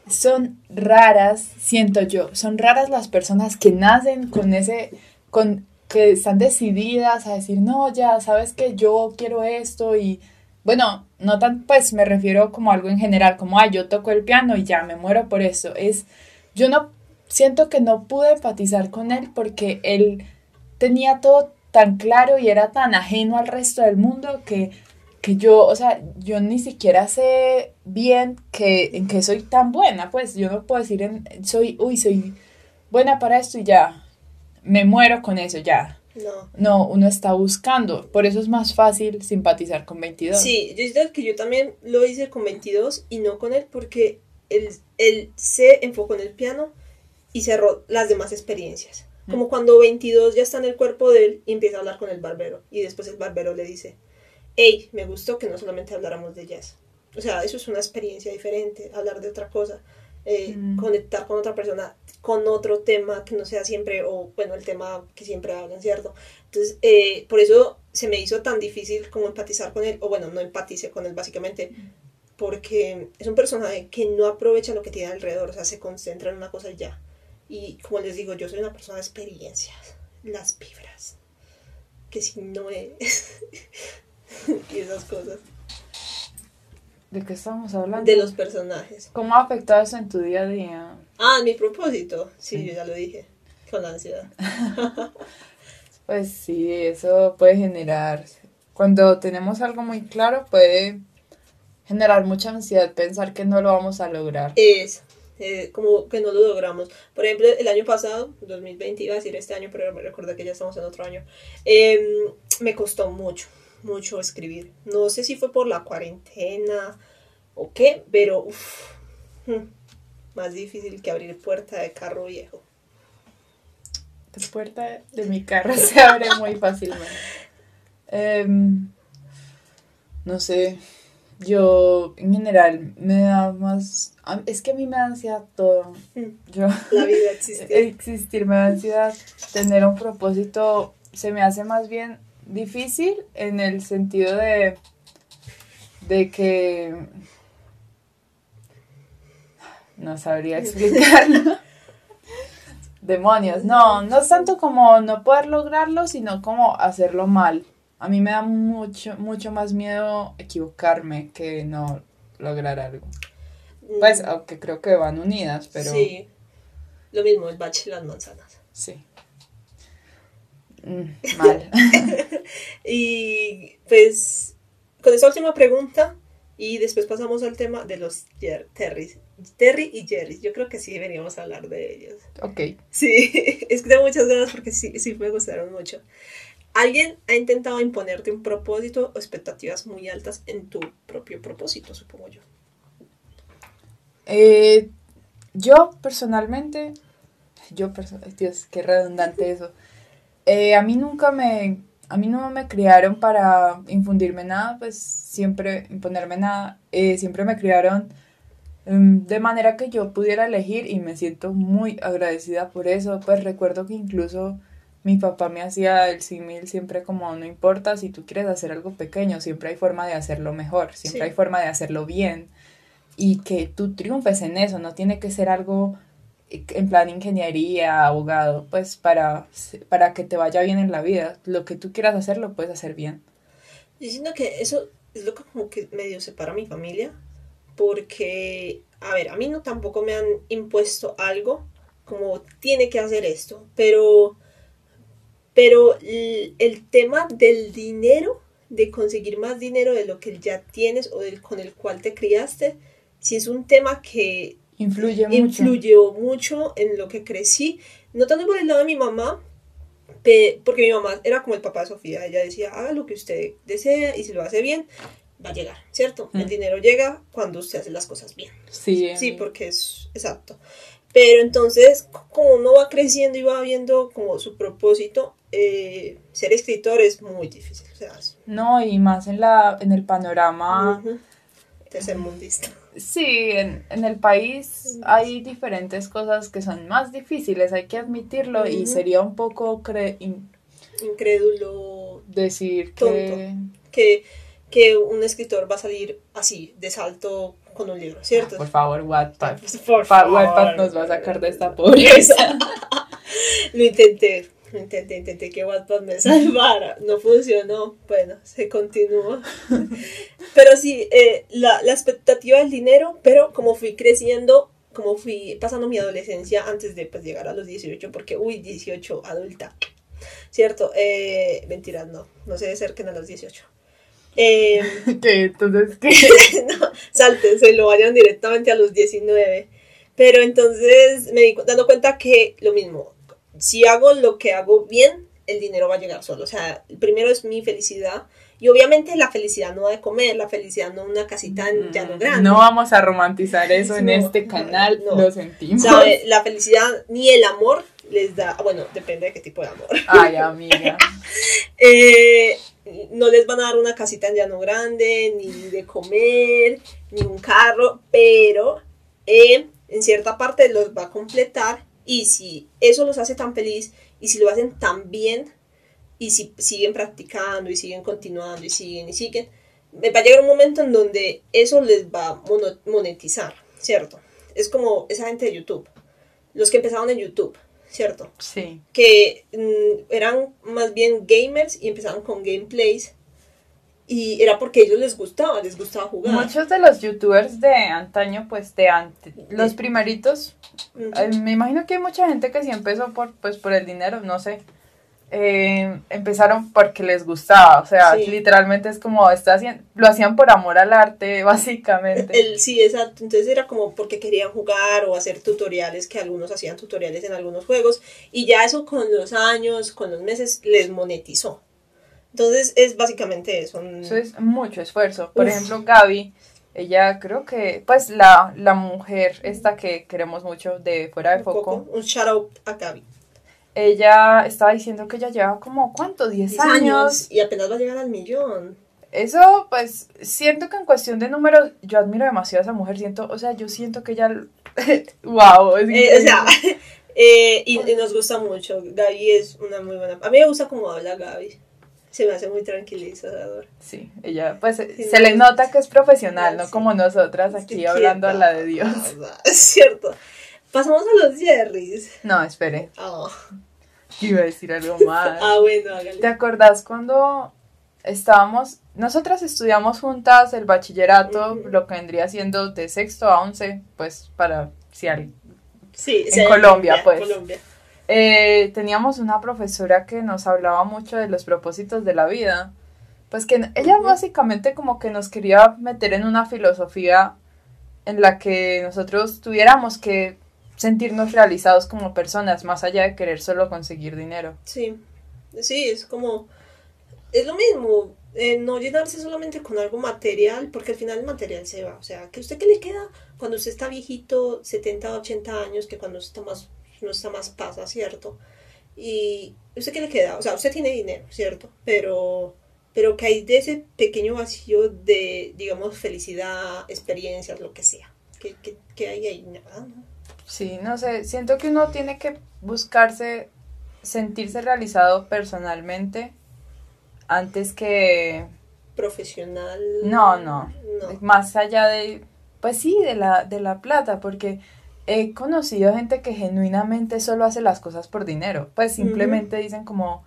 son raras, siento yo, son raras las personas que nacen con ese, con que están decididas a decir, no, ya sabes que yo quiero esto y bueno, no tan, pues me refiero como algo en general, como, ay, yo toco el piano y ya me muero por eso. Es, yo no, siento que no pude empatizar con él porque él tenía todo tan claro y era tan ajeno al resto del mundo que que yo, o sea, yo ni siquiera sé bien que, en qué soy tan buena, pues yo no puedo decir, en, soy, uy, soy buena para esto y ya, me muero con eso, ya. No. No, uno está buscando, por eso es más fácil simpatizar con 22. Sí, yo siento que yo también lo hice con 22 y no con él porque él, él se enfocó en el piano y cerró las demás experiencias. Como cuando 22 ya está en el cuerpo de él y empieza a hablar con el barbero y después el barbero le dice, hey, me gustó que no solamente habláramos de jazz. O sea, eso es una experiencia diferente, hablar de otra cosa, eh, Mm. conectar con otra persona, con otro tema que no sea siempre, o bueno, el tema que siempre hablan, ¿cierto? Entonces, eh, por eso se me hizo tan difícil como empatizar con él, o bueno, no empaticé con él básicamente, porque es un personaje que no aprovecha lo que tiene alrededor, o sea, se concentra en una cosa y ya. Y como les digo, yo soy una persona de experiencias, las vibras, que si no es, y esas cosas, ¿De qué estamos hablando? de los personajes. ¿Cómo ha afectado eso en tu día a día? Ah, mi propósito, sí, Sí. yo ya lo dije, con la ansiedad. Pues sí, eso puede generar, cuando tenemos algo muy claro, puede generar mucha ansiedad pensar que no lo vamos a lograr. es eh, como que no lo logramos. Por ejemplo, el año pasado, 2020, iba a decir este año, pero me recuerdo que ya estamos en otro año, em, me costó mucho, mucho escribir. No sé si fue por la cuarentena o qué, pero uf, mm, más difícil que abrir puerta de carro viejo. La puerta de mi carro se abre muy fácilmente. Em, no sé, yo en general me da más... Es que a mí me da ansiedad todo. Mm, Yo, La vida existe. existir me da ansiedad. Tener un propósito se me hace más bien difícil en el sentido de, de que... No sabría explicarlo. Demonios, no, no es tanto como no poder lograrlo, sino como hacerlo mal. A mí me da mucho, mucho más miedo equivocarme que no lograr algo. Pues, Mm, aunque creo que van unidas, pero Sí, lo mismo, el bache y las manzanas. sí. Mm, mal. Y pues con esta última pregunta y después pasamos al tema de los Jer- Terrys. Terry y Jerry, yo creo que sí deberíamos hablar de ellos. ok. Sí, es que tengo muchas ganas porque sí, sí me gustaron mucho. ¿Alguien ha intentado imponerte un propósito o expectativas muy altas en tu propio propósito, supongo yo? Eh, yo personalmente, yo perso- Dios, qué redundante eso. Eh, a mí nunca me, a mí no me criaron para infundirme nada, pues siempre imponerme nada. Eh, siempre me criaron em, de manera que yo pudiera elegir y me siento muy agradecida por eso. Pues recuerdo que incluso mi papá me hacía el símil siempre como no importa si tú quieres hacer algo pequeño, siempre hay forma de hacerlo mejor, siempre Sí. hay forma de hacerlo bien y que tú triunfes en eso, no tiene que ser algo en plan ingeniería, abogado, pues para, para que te vaya bien en la vida. Lo que tú quieras hacer lo puedes hacer bien. Yo siento que eso es lo que como que medio separa mi familia, porque, a ver, a mí no tampoco me han impuesto algo como tiene que hacer esto, pero, pero el, el tema del dinero, de conseguir más dinero de lo que ya tienes o del con el cual te criaste, sí es un tema que Influye mucho. influyó mucho en lo que crecí, no tanto por el lado de mi mamá, porque mi mamá era como el papá de Sofía, ella decía, haga lo que usted desea y si lo hace bien, va a llegar, ¿cierto? El Mm. dinero llega cuando usted hace las cosas bien. Sí, Sí, porque es exacto. Pero entonces, como uno va creciendo y va viendo como su propósito, eh, ser escritor es muy difícil. O sea, es- No, y más en la en el panorama. ujú, tercermundista. Sí, en, en el país hay diferentes cosas que son más difíciles, hay que admitirlo, y sería un poco cre- in- Incrédulo, decir Tonto. que que, que un escritor va a salir así, de salto con un libro, ¿cierto? Por favor, Wattpad. Por Fa- favor. Wattpad nos va a sacar de esta pobreza. Lo intenté, intenté, intenté que Wattpad me salvara. No funcionó. Bueno, se continúa. Pero sí, eh, la, la expectativa del dinero, pero como fui creciendo, como fui pasando mi adolescencia antes de pues, llegar a los 18, porque, uy, 18, adulta. ¿Cierto? Eh, mentiras, no. No se acerquen a los 18. Eh, ¿Qué? Entonces, ¿qué? no, sáltense, lo vayan directamente a los 19. Pero entonces me di dando cuenta que lo mismo, si hago lo que hago bien, el dinero va a llegar solo. O sea, primero es mi felicidad. Y obviamente la felicidad no de comer, la felicidad no una casita en llano grande. Mm, No vamos a romantizar eso en este canal, no. lo sentimos. ¿Sabe? La felicidad ni el amor les da, bueno, depende de qué tipo de amor. Ay, amiga. Eh, no les van a dar una casita en llano grande, ni de comer, ni un carro, pero eh, en cierta parte los va a completar y si eso los hace tan feliz y si lo hacen tan bien y si siguen practicando y siguen continuando y siguen y siguen, me va a llegar un momento en donde eso les va a monetizar, ¿cierto? Es como esa gente de YouTube, los que empezaron en YouTube, ¿cierto? Sí. que mm, eran más bien gamers y empezaron con gameplays y era porque a ellos les gustaba, les gustaba jugar. Muchos de los youtubers de antaño, pues de antes, los primeritos. Eh, me imagino que hay mucha gente que sí empezó por, pues, por el dinero, no sé. Eh, empezaron porque les gustaba, o sea, Sí. literalmente es como, está haciendo, lo hacían por amor al arte, básicamente. El, sí, exacto. Entonces era como porque querían jugar o hacer tutoriales, que algunos hacían tutoriales en algunos juegos. Y ya eso con los años, con los meses, les monetizó. Entonces es básicamente eso. Eso es mucho esfuerzo. Por Uf. ejemplo, Gaby, ella creo que, pues la, la mujer esta que queremos mucho de fuera de un foco, poco, un shout out a Gaby. ella estaba diciendo que ella lleva como, ¿cuánto? 10 10 años. y apenas va a llegar al millón. Eso, pues, siento que en cuestión de números, yo admiro demasiado a esa mujer, siento, o sea, yo siento que ella, wow, es Eh, o sea, eh, y, y nos gusta mucho. Gaby es una muy buena. A mí me gusta cómo habla Gaby. Se me hace muy tranquilizador. Sí, ella, pues, Sí, se le no, nota que es profesional, no sí. como nosotras aquí hablando a la de Dios. ¿verdad? Es cierto. Pasamos a los Jerrys. No, espere, Ah, iba a decir algo más. ah, bueno, hágale. ¿Te acordás cuando estábamos, nosotras estudiamos juntas el bachillerato, lo que vendría siendo de sexto a once, pues para si alguien. Sí, en Colombia, pues. Colombia. Eh, teníamos una profesora que nos hablaba mucho de los propósitos de la vida. Pues que ella básicamente como que nos quería meter en una filosofía en la que nosotros tuviéramos que sentirnos realizados como personas, más allá de querer solo conseguir dinero. Sí, sí, es como, es lo mismo, eh, no llenarse solamente con algo material, porque al final el material se va, o sea, que usted qué le queda cuando usted está viejito, 70, 80 años, que cuando está más, no está más pasa, ¿cierto? Y usted qué le queda, o sea, usted tiene dinero, ¿cierto? Pero, pero que hay de ese pequeño vacío de, digamos, felicidad, experiencias, lo que sea, que, que, que hay ahí, nada, ¿no? Sí, no sé, siento que uno tiene que buscarse, sentirse realizado personalmente antes que, Profesional. no, no, no. más allá de, pues sí, de la, de la plata, porque he conocido gente que genuinamente solo hace las cosas por dinero, pues simplemente dicen como,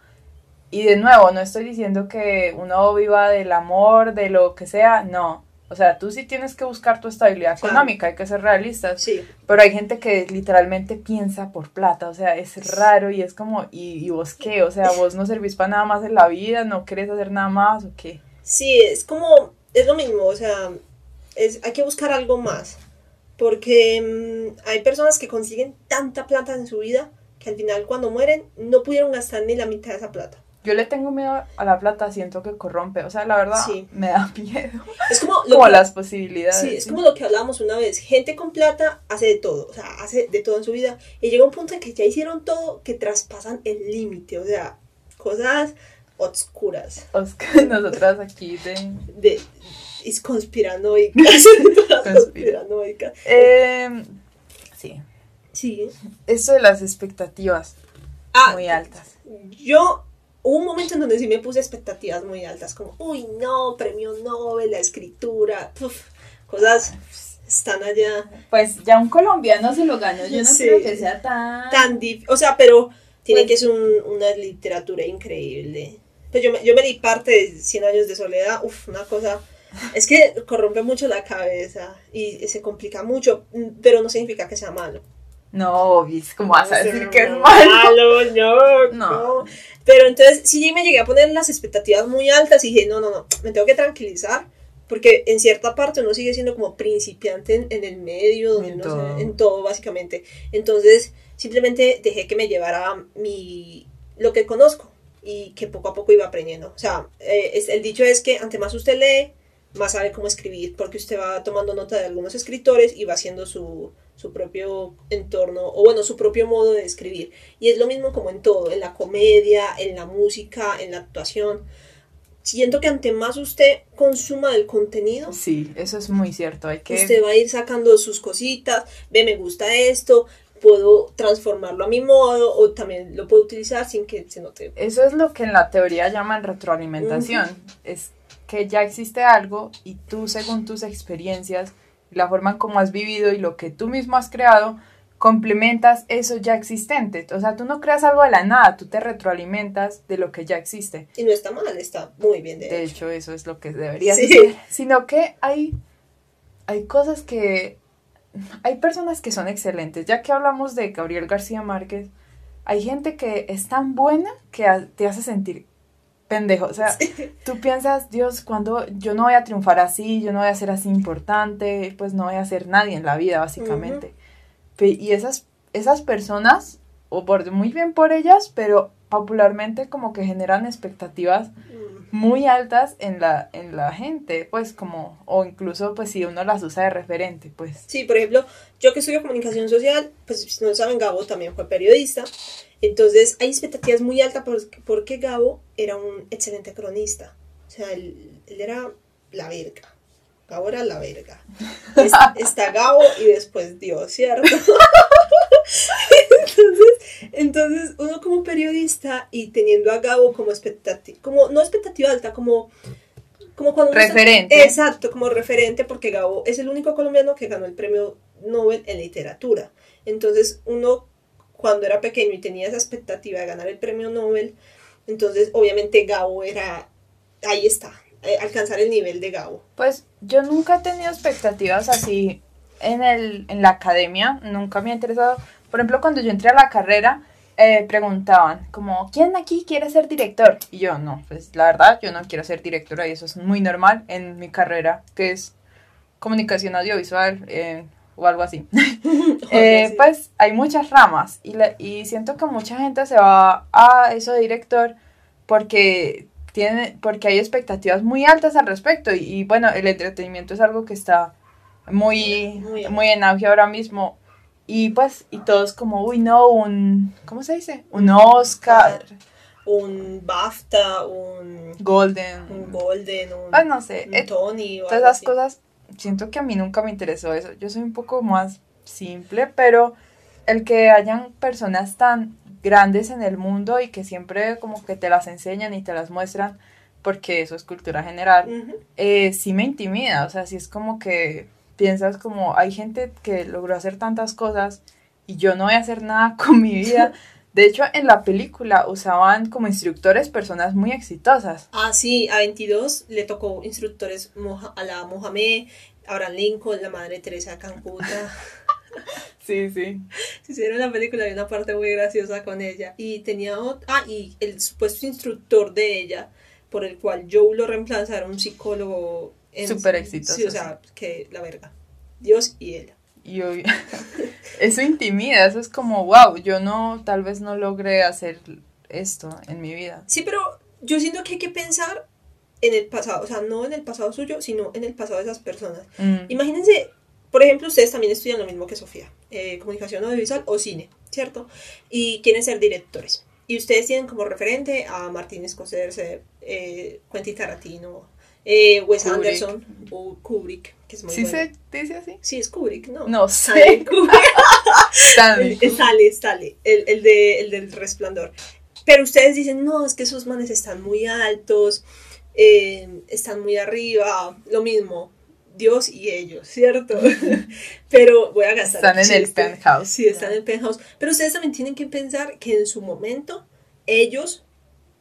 y de nuevo, no estoy diciendo que uno viva del amor, de lo que sea, no. O sea, tú sí tienes que buscar tu estabilidad Claro. económica, hay que ser realistas. Sí, Pero hay gente que literalmente piensa por plata, o sea, es raro y es como, ¿y, y vos qué? O sea, vos no servís para nada más en la vida, no querés hacer nada más o qué. Sí, es como, es lo mismo, o sea, es, hay que buscar algo más, porque mm, hay personas que consiguen tanta plata en su vida que al final cuando mueren no pudieron gastar ni la mitad de esa plata. Yo le tengo miedo a la plata, siento que corrompe, o sea, la verdad Sí. me da miedo. Es como lo Como que, las posibilidades. sí, es como lo que hablábamos una vez, gente con plata hace de todo, o sea, hace de todo en su vida y llega un punto en que ya hicieron todo que traspasan el límite, o sea, cosas oscuras, Oscar, nosotras aquí de... de, es conspiranoicas, conspiranoicas. Eh, sí, Sí. esto de las expectativas Ah, muy altas. Yo hubo un momento en donde sí me puse expectativas muy altas, como, uy, no, premio Nobel, la escritura, uf, cosas están allá Pues ya un colombiano se lo ganó, yo no Sí. creo que sea tan... tan difícil, o sea, pero tiene Pues- que ser un- una literatura increíble. Pues yo me, yo me di parte de 100 años de soledad, uf, una cosa, es que corrompe mucho la cabeza y se complica mucho, mm, pero no significa que sea malo. No, Bis, ¿cómo vas a No, decir que es no, malo? no, No. no. Pero entonces sí me llegué a poner las expectativas muy altas y dije, no, no, no, me tengo que tranquilizar. Porque en cierta parte uno sigue siendo como principiante en, en el medio, donde En uno se- todo. en todo básicamente. Entonces simplemente dejé que me llevara mi, lo que conozco y que poco a poco iba aprendiendo. O sea, eh, es- el dicho es que ante más usted lee, más sabe cómo escribir, porque usted va tomando nota de algunos escritores y va haciendo su, su propio entorno, o bueno, su propio modo de escribir. Y es lo mismo como en todo, en la comedia, en la música, en la actuación. Siento que ante más usted consuma del contenido, Sí, eso es muy cierto, hay que... usted va a ir sacando sus cositas, ve, me gusta esto, puedo transformarlo a mi modo, o también lo puedo utilizar sin que se note. Eso es lo que en la teoría llaman retroalimentación. Es que ya existe algo y tú, según tus experiencias, la forma en cómo has vivido y lo que tú mismo has creado, complementas eso ya existente. O sea, tú no creas algo de la nada, tú te retroalimentas de lo que ya existe. Y no está mal, está muy bien de, De hecho. hecho, eso es lo que debería Sí. ser. Sino que hay, hay cosas que... Hay personas que son excelentes. Ya que hablamos de Gabriel García Márquez, hay gente que es tan buena que te hace sentir pendejo. O sea, tú piensas, Dios, cuando yo no voy a triunfar así, yo no voy a ser así importante, pues no voy a ser nadie en la vida, básicamente. Y esas, esas personas, o por muy bien por ellas, pero popularmente como que generan expectativas Mm. Muy altas en la, en la gente, pues como, o incluso pues si uno las usa de referente, pues. Sí, por ejemplo, yo que estudio comunicación social, pues si no saben, Gabo también fue periodista. Entonces hay expectativas muy altas porque, Gabo era un excelente cronista. O sea, él, él era la verga. Gabo era la verga. Es- está Gabo y después Dios, ¿cierto? entonces, entonces, uno como periodista y teniendo a Gabo como expectativa, como, no expectativa alta, como, como cuando está- Referente. Exacto, como referente, porque Gabo es el único colombiano que ganó el premio Nobel en literatura. Entonces, uno cuando era pequeño y tenía esa expectativa de ganar el premio Nobel, entonces obviamente Gabo era, ahí está, eh, alcanzar el nivel de Gabo. Pues yo nunca he tenido expectativas así en, el, en la academia, nunca me ha interesado. Por ejemplo, cuando yo entré a la carrera, eh, preguntaban como, ¿quién aquí quiere ser director? Y yo, no, pues la verdad, yo no quiero ser directora y eso es muy normal en mi carrera, que es comunicación audiovisual eh, o algo así. Eh. Pues hay muchas ramas y, la- y siento que mucha gente se va a eso de director porque tiene porque hay expectativas muy altas al respecto y, y, bueno el entretenimiento es algo que está muy Muy muy, en auge ahora mismo y pues y todos como uy no un cómo se dice un Oscar Un BAFTA, un, Golden un Golden, un, pues no sé un eh, Tony o todas esas así. cosas, siento que a mí nunca me interesó eso. Yo soy un poco más simple, pero el que hayan personas tan grandes en el mundo y que siempre como que te las enseñan y te las muestran, porque eso es cultura general, eh, sí me intimida. O sea, sí es como que piensas como hay gente que logró hacer tantas cosas y yo no voy a hacer nada con mi vida. De hecho, en la película usaban como instructores personas muy exitosas. Ah, sí, a 22 le tocó instructores a la Mohamed, Abraham Lincoln, la madre Teresa de Calcuta. Sí, sí. Se hicieron la película, hay una parte muy graciosa con ella. Y tenía ot- ah, y el supuesto instructor de ella, por el cual Joe lo reemplaza, era un psicólogo Súper exitoso, Sí, o sea, que la verga. Dios y él. Y hoy- eso intimida, eso es como, wow, yo no, tal vez no logré hacer esto en mi vida. Sí, pero yo siento que hay que pensar en el pasado, o sea, no en el pasado suyo, sino en el pasado de esas personas. Mm, Imagínense, por ejemplo, ustedes también estudian lo mismo que Sofía, eh, comunicación audiovisual o cine, ¿cierto? Y quieren ser directores. Y ustedes tienen como referente a Martin Scorsese, eh, Quentin Tarantino, eh, Wes Kubrick. Anderson o Kubrick, que es muy ¿Sí bueno. se dice así? Sí, es Kubrick, ¿no? No sé. Kubrick. Stanley. Eh, Stanley, Stanley, el, el, de, el del resplandor. pero ustedes dicen, no, es que esos manes están muy altos, eh, están muy arriba, lo mismo, Dios y ellos, ¿cierto? pero voy a gastar. Están en el penthouse. Sí, están en el penthouse. Pero ustedes también tienen que pensar que en su momento, ellos,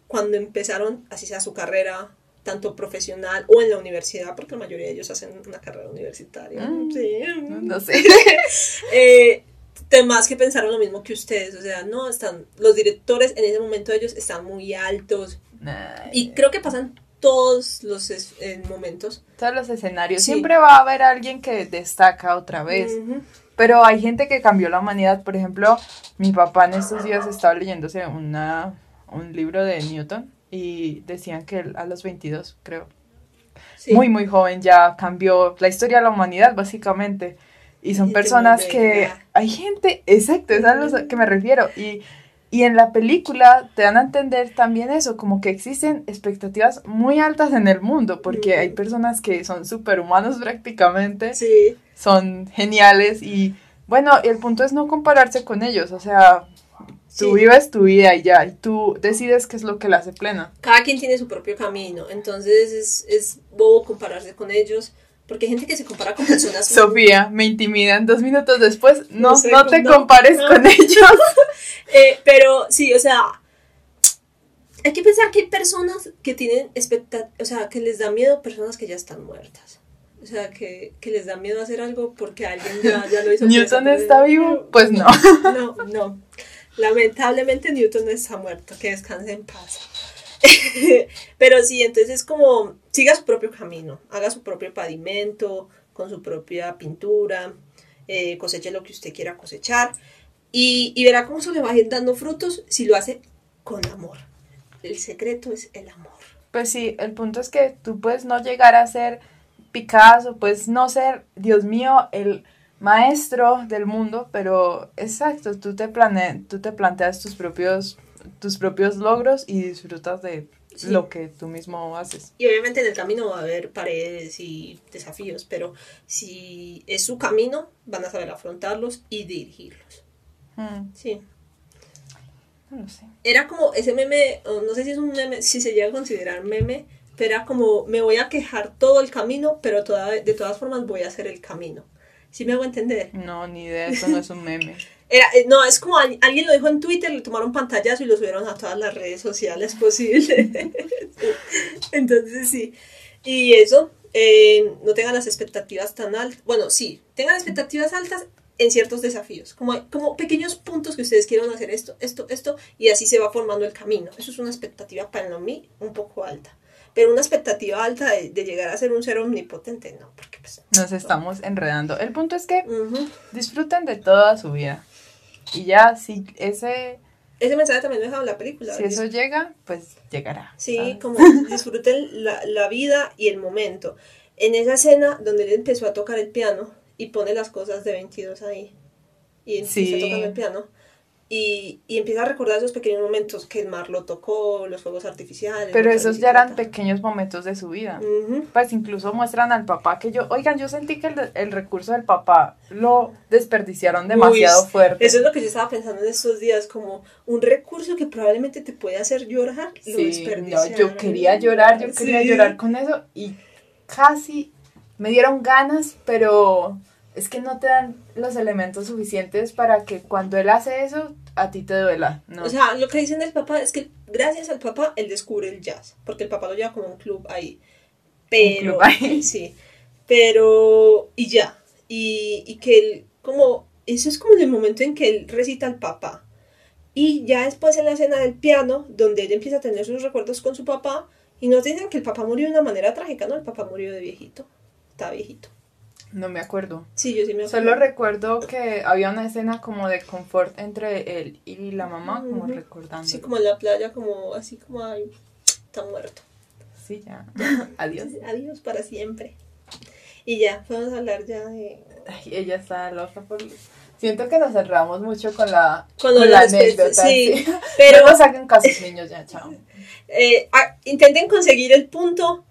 cuando empezaron, así sea su carrera, tanto profesional o en la universidad, porque la mayoría de ellos hacen una carrera universitaria. Mm. Sí. No sé. Eh, temas que pensaron lo mismo que ustedes, o sea, no, están, los directores en ese momento ellos están muy altos y creo que pasan todos los es- eh, momentos. todos los escenarios. Sí. Siempre va a haber alguien que destaca otra vez. Ujú. Pero hay gente que cambió la humanidad. Por ejemplo, mi papá en estos días estaba leyéndose una, un libro de Newton y decían que él a los 22, creo, Sí. muy, muy joven, ya cambió la historia de la humanidad, básicamente. Y son personas que... Hay gente, exacto, es a lo que me refiero. Y, y en la película te dan a entender también eso, como que existen expectativas muy altas en el mundo, porque hay personas que son superhumanos prácticamente Sí, son geniales y bueno, el punto es no compararse con ellos, o sea, tú Sí. vives tu vida y ya, y tú decides qué es lo que la hace plena. cada quien tiene su propio camino, entonces es, es bobo compararse con ellos, porque hay gente que se compara con personas... Sofía, me intimidan dos minutos después, no, No sé, no te no, compares no. con ellos. Eh, pero sí, o sea, hay que pensar que hay personas que tienen expectativas, o sea, que les da miedo personas que ya están muertas. O sea, que, que les da miedo hacer algo porque alguien ya, ya lo hizo. Newton está vivo, pues no. No, no. Lamentablemente Newton está muerto, que descanse en paz. Pero sí, entonces es como, siga su propio camino, haga su propio pavimento, con su propia pintura, eh, coseche lo que usted quiera cosechar y, y verá cómo se le va a ir dando frutos si lo hace con amor. El secreto es el amor. Pues sí, el punto es que tú puedes no llegar a ser Picasso, puedes no ser, Dios mío, el maestro del mundo, pero exacto, tú te, plane tú te planteas tus propios, tus propios logros y disfrutas de Sí. lo que tú mismo haces. Y obviamente en el camino va a haber paredes y desafíos, pero si es su camino, van a saber afrontarlos y dirigirlos. Mm, Sí. no lo sé. Era como ese meme, no sé si es un meme, si se llega a considerar meme, pero era como me voy a quejar todo el camino, pero toda- de todas formas voy a hacer el camino. ¿Sí me hago entender? No, ni idea, eso no es un meme. Era, eh, no, es como al- alguien lo dijo en Twitter, le tomaron pantallazo y lo subieron a todas las redes sociales posibles. Entonces sí. Y eso, eh, no tengan las expectativas tan altas. Bueno, sí, tengan expectativas altas en ciertos desafíos, como, como pequeños puntos que ustedes quieran hacer esto, esto, esto, y así se va formando el camino. Eso es una expectativa para mí un poco alta. Pero una expectativa alta de, de llegar a ser un ser omnipotente, no, porque pues... Nos estamos enredando. El punto es que Ujú. disfruten de toda su vida. Y ya, si ese, Ese mensaje también lo he dejado en la película. si eso llega, pues llegará. Sí, ¿sabes? como disfruten la, la vida y el momento. En esa escena donde él empezó a tocar el piano y pone las cosas de 22 ahí y empieza Sí. tocando el piano y, y empieza a recordar esos pequeños momentos que el mar lo tocó, los fuegos artificiales. Pero esos ya eran pequeños momentos de su vida. Ujú. Pues incluso muestran al papá que yo, oigan, yo sentí que el, el recurso del papá lo desperdiciaron demasiado Uy, fuerte. Eso es lo que yo estaba pensando en estos días, como un recurso que probablemente te puede hacer llorar. lo Sí, no, desperdiciaron. yo quería llorar, yo quería Sí. llorar con eso y casi me dieron ganas, pero es que no te dan los elementos suficientes para que cuando él hace eso, a ti te duela, ¿no? O sea, lo que dicen del papá es que gracias al papá él descubre el jazz, porque el papá lo lleva como un club ahí. Pero, club ahí. sí, pero, y ya, y, y que él, como, eso es como en el momento en que él recita al papá. Y ya después en la escena del piano, donde él empieza a tener sus recuerdos con su papá, y nos dicen que el papá murió de una manera trágica, ¿no? El papá murió de viejito, está viejito. No me acuerdo. Sí, yo sí me Solo acuerdo. recuerdo que había una escena como de confort entre él y la mamá, como recordando. Sí, como en la playa, como así como, ay, está muerto. Sí, ya. Adiós. Adiós para siempre. Y ya, vamos a hablar ya de... Ay, ella está loca por... Siento que nos cerramos mucho con la, Con la anécdota. sí. sí. Pero no nos hagan casos, niños, ya, chao. eh, intenten conseguir el punto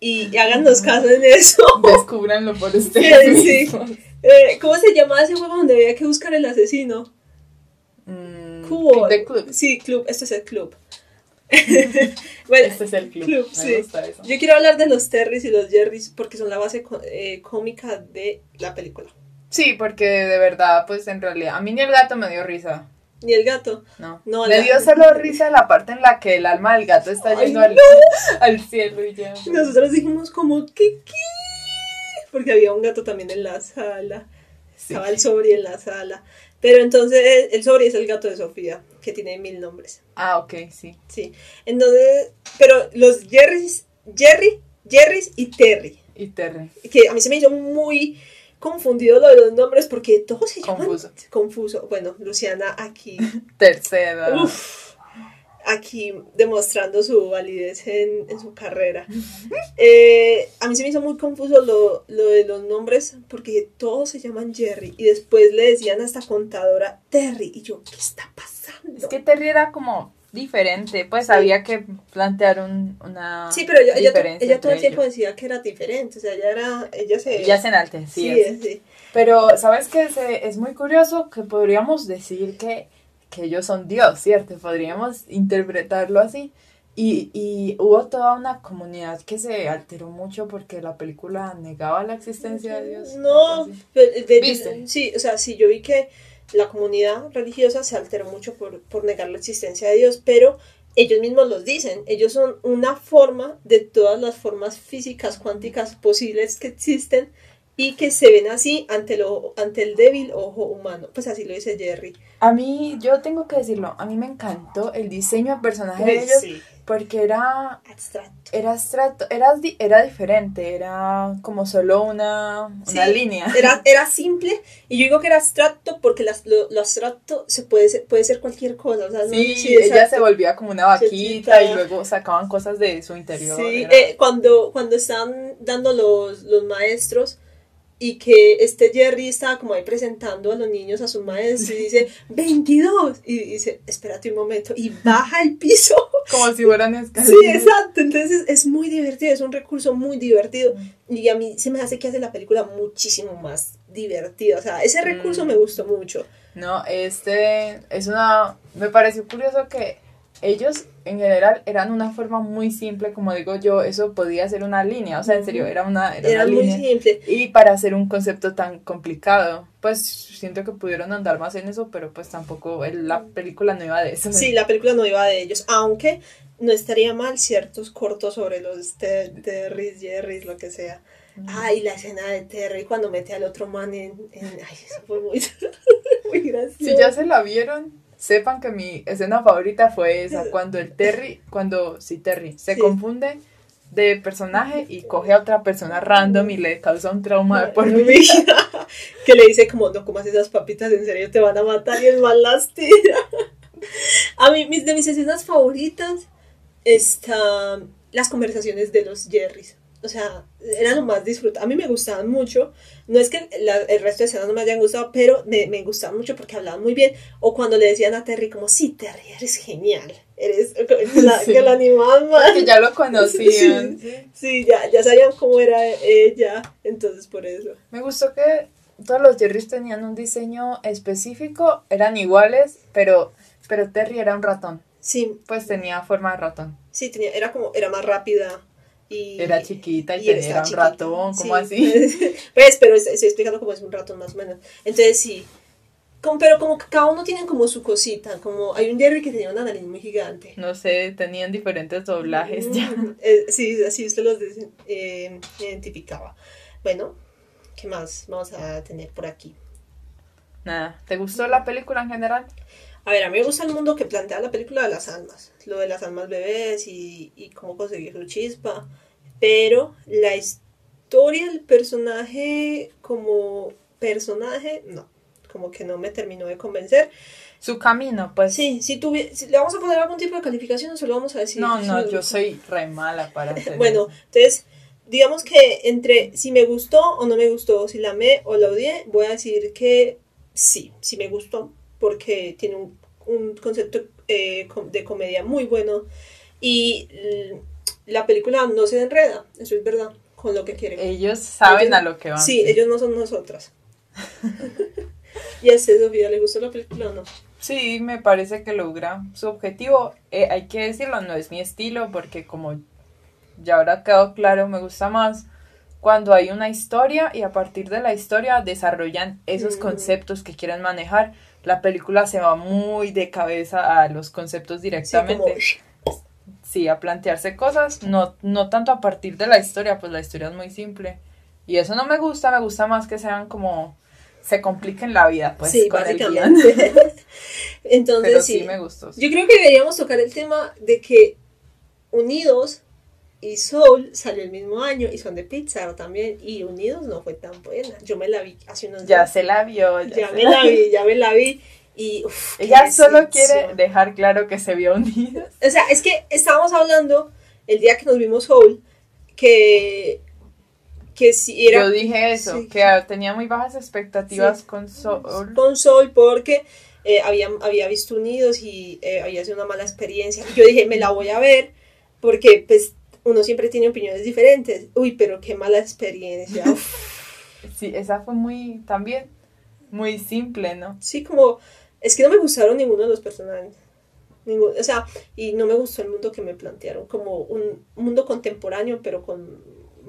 y, háganos caso en eso. Descúbranlo por ustedes Sí, sí. mismos. Eh, ¿Cómo se llamaba ese juego donde había que buscar el asesino? Mm, de club. Sí, club. Este es el club. bueno, Este es el club. Sí. eso. yo quiero hablar de los Terrys y los Jerrys porque son la base eh, cómica de la película. Sí, porque de verdad, pues en realidad, a mí ni el gato me dio risa. Ni el gato. No, No, me dio solo risa la parte en la que el alma del gato está yendo al, al cielo y ya. Nosotros dijimos como, ¿qué qué? Porque había un gato también en la sala. Sí. Estaba el Sobri en la sala. Pero entonces el Sobri es el gato de Sofía, que tiene mil nombres. Ah, ok, sí. Sí. Entonces, pero los Jerrys, Jerry, Jerrys y Terry. Y Terry. Que a mí se me hizo muy confundido lo de los nombres porque todos se llaman Confuso. confuso. Bueno, Luciana aquí, Tercera. uf, aquí demostrando su validez en, en su carrera. Eh, a mí se me hizo muy confuso lo, lo de los nombres porque todos se llaman Jerry y después le decían a esta contadora Terry y yo, ¿qué está pasando? Es que Terry era como diferente, pues había que plantear un, una Sí, pero ella, ella, ella todo el tiempo ellos. decía que era diferente, o sea, ella era, ella se... Ya se enaltecía. sí, sí. Pero, ¿sabes qué? Se- es muy curioso que podríamos decir que, que ellos son Dios, ¿cierto? Podríamos interpretarlo así. Y, y hubo toda una comunidad que se alteró mucho porque la película negaba la existencia de Dios. No, de- de- ¿Viste? sí, o sea, sí, yo vi que la comunidad religiosa se alteró mucho por, por negar la existencia de Dios, pero ellos mismos los dicen, ellos son una forma de todas las formas físicas cuánticas posibles que existen y que se ven así ante, lo, ante el débil ojo humano, pues así lo dice Jerry. A mí, yo tengo que decirlo, a mí me encantó el diseño de personaje de ellos. Sí, porque era abstracto. era abstracto, era, di- era diferente, era como solo una, una Sí, línea. Era, era simple y yo digo que era abstracto porque las- lo, lo abstracto se puede ser, puede ser cualquier cosa. O sea, Sí, sí, ella se volvía como una vaquita Chiquita. y luego sacaban cosas de su interior. Sí, era- eh, cuando, cuando están dando los, los maestros y que este Jerry estaba como ahí presentando a los niños a sus maestros y dice 22 y dice espérate un momento y baja el piso. como si fueran escaleras. Sí, exacto. Entonces es muy divertido, es un recurso muy divertido y a mí se me hace que hace la película muchísimo más divertida. O sea, ese recurso Mm. me gustó mucho. No, este es una. Me pareció curioso que ellos en general eran una forma muy simple, como digo yo, eso podía ser una línea, o sea, en serio, era una, era Era una muy línea. simple. Y para hacer un concepto tan complicado, pues siento que pudieron andar más en eso, pero pues tampoco el- la película no iba de eso. Sí, la película no iba de ellos, aunque no estaría mal ciertos cortos sobre los Ter- Terrys, Jerrys, lo que sea. Ay, la escena de Terry cuando mete al otro man en... en- ay, eso fue muy, muy gracioso. Si ya se la vieron, sepan que mi escena favorita fue esa, cuando el Terry, cuando, sí, Terry, se Sí. confunde de personaje y coge a otra persona random y le causa un trauma de por vida. vida. que le dice como, no comas esas papitas, en serio te van a matar y el mal las tira. A mí, mis, de mis escenas favoritas están las conversaciones de los Jerrys. O sea, eran lo más disfrutado. A mí me gustaban mucho. No es que la- el resto de escenas no me hayan gustado, pero me, me gustaban mucho porque hablaban muy bien. O cuando le decían a Terry como, sí, Terry, eres genial. Eres la, Sí. que lo animaban más. Que ya lo conocían. sí. Sí, ya, ya sabían cómo era ella. Entonces, por eso. Me gustó que todos los Jerrys tenían un diseño específico, eran iguales, pero, pero Terry era un ratón, Sí, pues tenía forma de ratón. Sí, tenía, era como, era más rápida y... Era chiquita y, y tenía un chiquita. ratón, Sí. ¿cómo así? pues, pero es- estoy explicando cómo es un ratón más o menos. Entonces sí, como, pero como que cada uno tiene como su cosita, como hay un Jerry que tenía una nariz muy gigante. No sé, tenían diferentes doblajes ya. Mm, eh, sí, así usted los eh, identificaba. Bueno, ¿qué más vamos a tener por aquí? Nada, ¿te gustó la película en general? A ver, a mí me gusta el mundo que plantea la película de las almas, lo de las almas bebés y, y cómo conseguir su chispa, pero la historia del personaje como personaje, no, como que no me terminó de convencer. Su camino, pues. Sí, si, si le vamos a poner algún tipo de calificación, solo vamos a decir... No, si no, yo soy re mala para hacer Bueno, entonces, digamos que entre si me gustó o no me gustó, si la amé o la odié, voy a decir que sí, sí me gustó, porque tiene un, un concepto eh, de comedia muy bueno y la película no se enreda, eso es verdad, con lo que quieren. Ellos saben Ellos- a lo que van. Sí, ellos no son nosotras. ¿Y a usted, Sofía, le gustó la película o no? Sí, me parece que logra su objetivo. Eh, hay que decirlo, no es mi estilo porque como ya habrá quedado claro, me gusta más cuando hay una historia y a partir de la historia desarrollan esos Mm. conceptos que quieren manejar. La película se va muy de cabeza a los conceptos Sí, como, directamente. Sí, a plantearse cosas, no, no tanto a partir de la historia, pues la historia es muy simple. Y eso no me gusta, me gusta más que sean como, se compliquen la vida, pues, sí, con el guion. Entonces, Pero sí. sí me gustó. sí. Yo creo que deberíamos tocar el tema de que Unidos y Soul salió el mismo año y son de Pixar también. Y Unidos no fue tan buena. Yo me la vi hace unos Ya días. se la vio, ya, Ya se me la vi, ya me la vi. Y uf, Ella solo quiere dejar claro que se vio unida. O sea, es que estábamos hablando el día que nos vimos Soul que que si era Yo dije eso, sí. que tenía muy bajas expectativas con Soul. con Soul porque eh, había, había visto Unidos y eh, había sido una mala experiencia. Y yo dije, me la voy a ver porque pues uno siempre tiene opiniones diferentes. Uy, pero qué mala experiencia. Sí, esa fue muy, también, muy simple, ¿no? Sí, como, es que no me gustaron ninguno de los personajes. Ningún- o sea, y no me gustó el mundo que me plantearon, como un mundo contemporáneo, pero con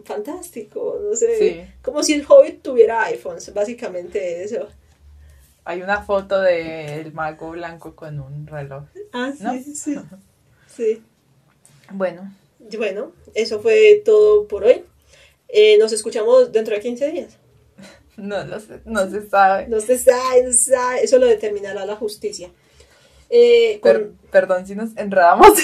fantástico, no sé, Sí. como si el Hobbit tuviera iPhones, básicamente eso. Hay una foto del mago blanco con un reloj. Ah, sí, ¿No? sí, sí. Sí. Bueno, Bueno, eso fue todo por hoy. Eh, nos escuchamos dentro de 15 días. no, lo sé, no se sabe. No se sabe, no se sabe. Eso lo determinará la justicia. Eh, con- Per- perdón si nos enredamos.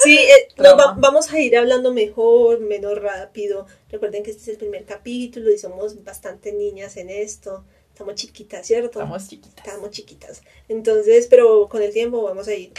Sí, eh, nos Trama. va- vamos a ir hablando mejor, menos rápido. Recuerden que este es el primer capítulo y somos bastante niñas en esto. Estamos chiquitas, ¿cierto? Estamos chiquitas. Estamos chiquitas. Entonces, pero con el tiempo vamos a ir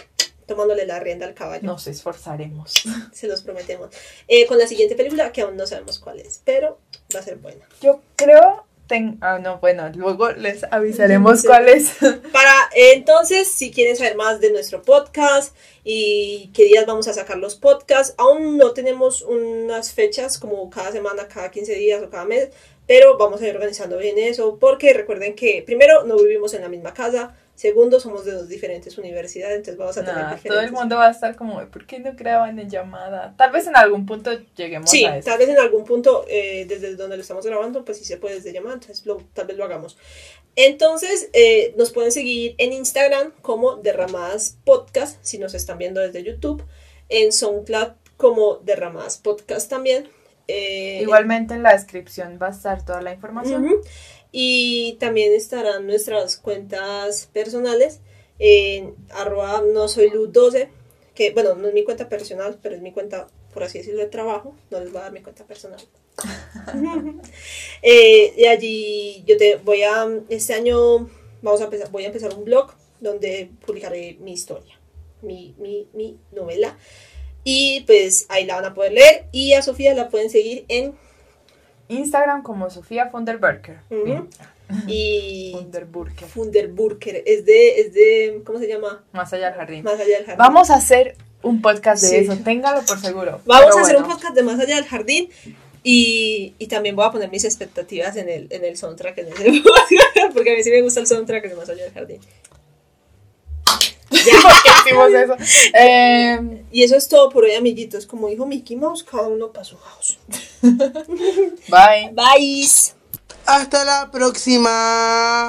tomándole la rienda al caballo. Nos esforzaremos. Se los prometemos. Eh, con la siguiente película, que aún no sabemos cuál es, pero va a ser buena. Yo creo. ten- Ah, no, bueno, luego les avisaremos Sí. cuál es. Para eh, entonces, si quieren saber más de nuestro podcast y qué días vamos a sacar los podcasts, aún no tenemos unas fechas como cada semana, cada 15 días o cada mes, pero vamos a ir organizando bien eso porque recuerden que primero no vivimos en la misma casa, segundo somos de dos diferentes universidades, entonces vamos a tener diferentes. todo el mundo va a estar como, ¿por qué no graban en llamada? Tal vez en algún punto lleguemos Sí, a eso. tal vez en algún punto eh, desde donde lo estamos grabando, pues sí se puede desde llamada, entonces lo- tal vez lo hagamos. Entonces, eh, nos pueden seguir en Instagram como Derramadas Podcast, si nos están viendo desde YouTube, en SoundCloud como Derramadas Podcast también. eh, Igualmente en la descripción va a estar toda la información. Ujú. Y también estarán nuestras cuentas personales en arroba no soy luz 12, que bueno, no es mi cuenta personal, pero es mi cuenta, por así decirlo, de trabajo. No les voy a dar mi cuenta personal. Eh, y allí yo te voy a, este año vamos a empezar, voy a empezar un blog donde publicaré mi historia, mi, mi, mi novela. Y pues ahí la van a poder leer. Y a Sofía la pueden seguir en Instagram como Sofía Funderburker. Ujú. Bien. y Funderburker. Funderburker. Es de, es de, ¿cómo se llama? Más allá del jardín. Más allá del jardín. Vamos a hacer un podcast de Sí. eso, téngalo por seguro. Vamos Pero a hacer un podcast de Más allá del jardín. Y, y también voy a poner mis expectativas en el, en el soundtrack en podcast, porque a mí sí me gusta el soundtrack de Más allá del jardín. ¿Por qué hicimos eso? Eh, Y eso es todo por hoy, amiguitos. Como dijo Mickey Mouse, cada uno para su house. bye. Bye. Hasta la próxima.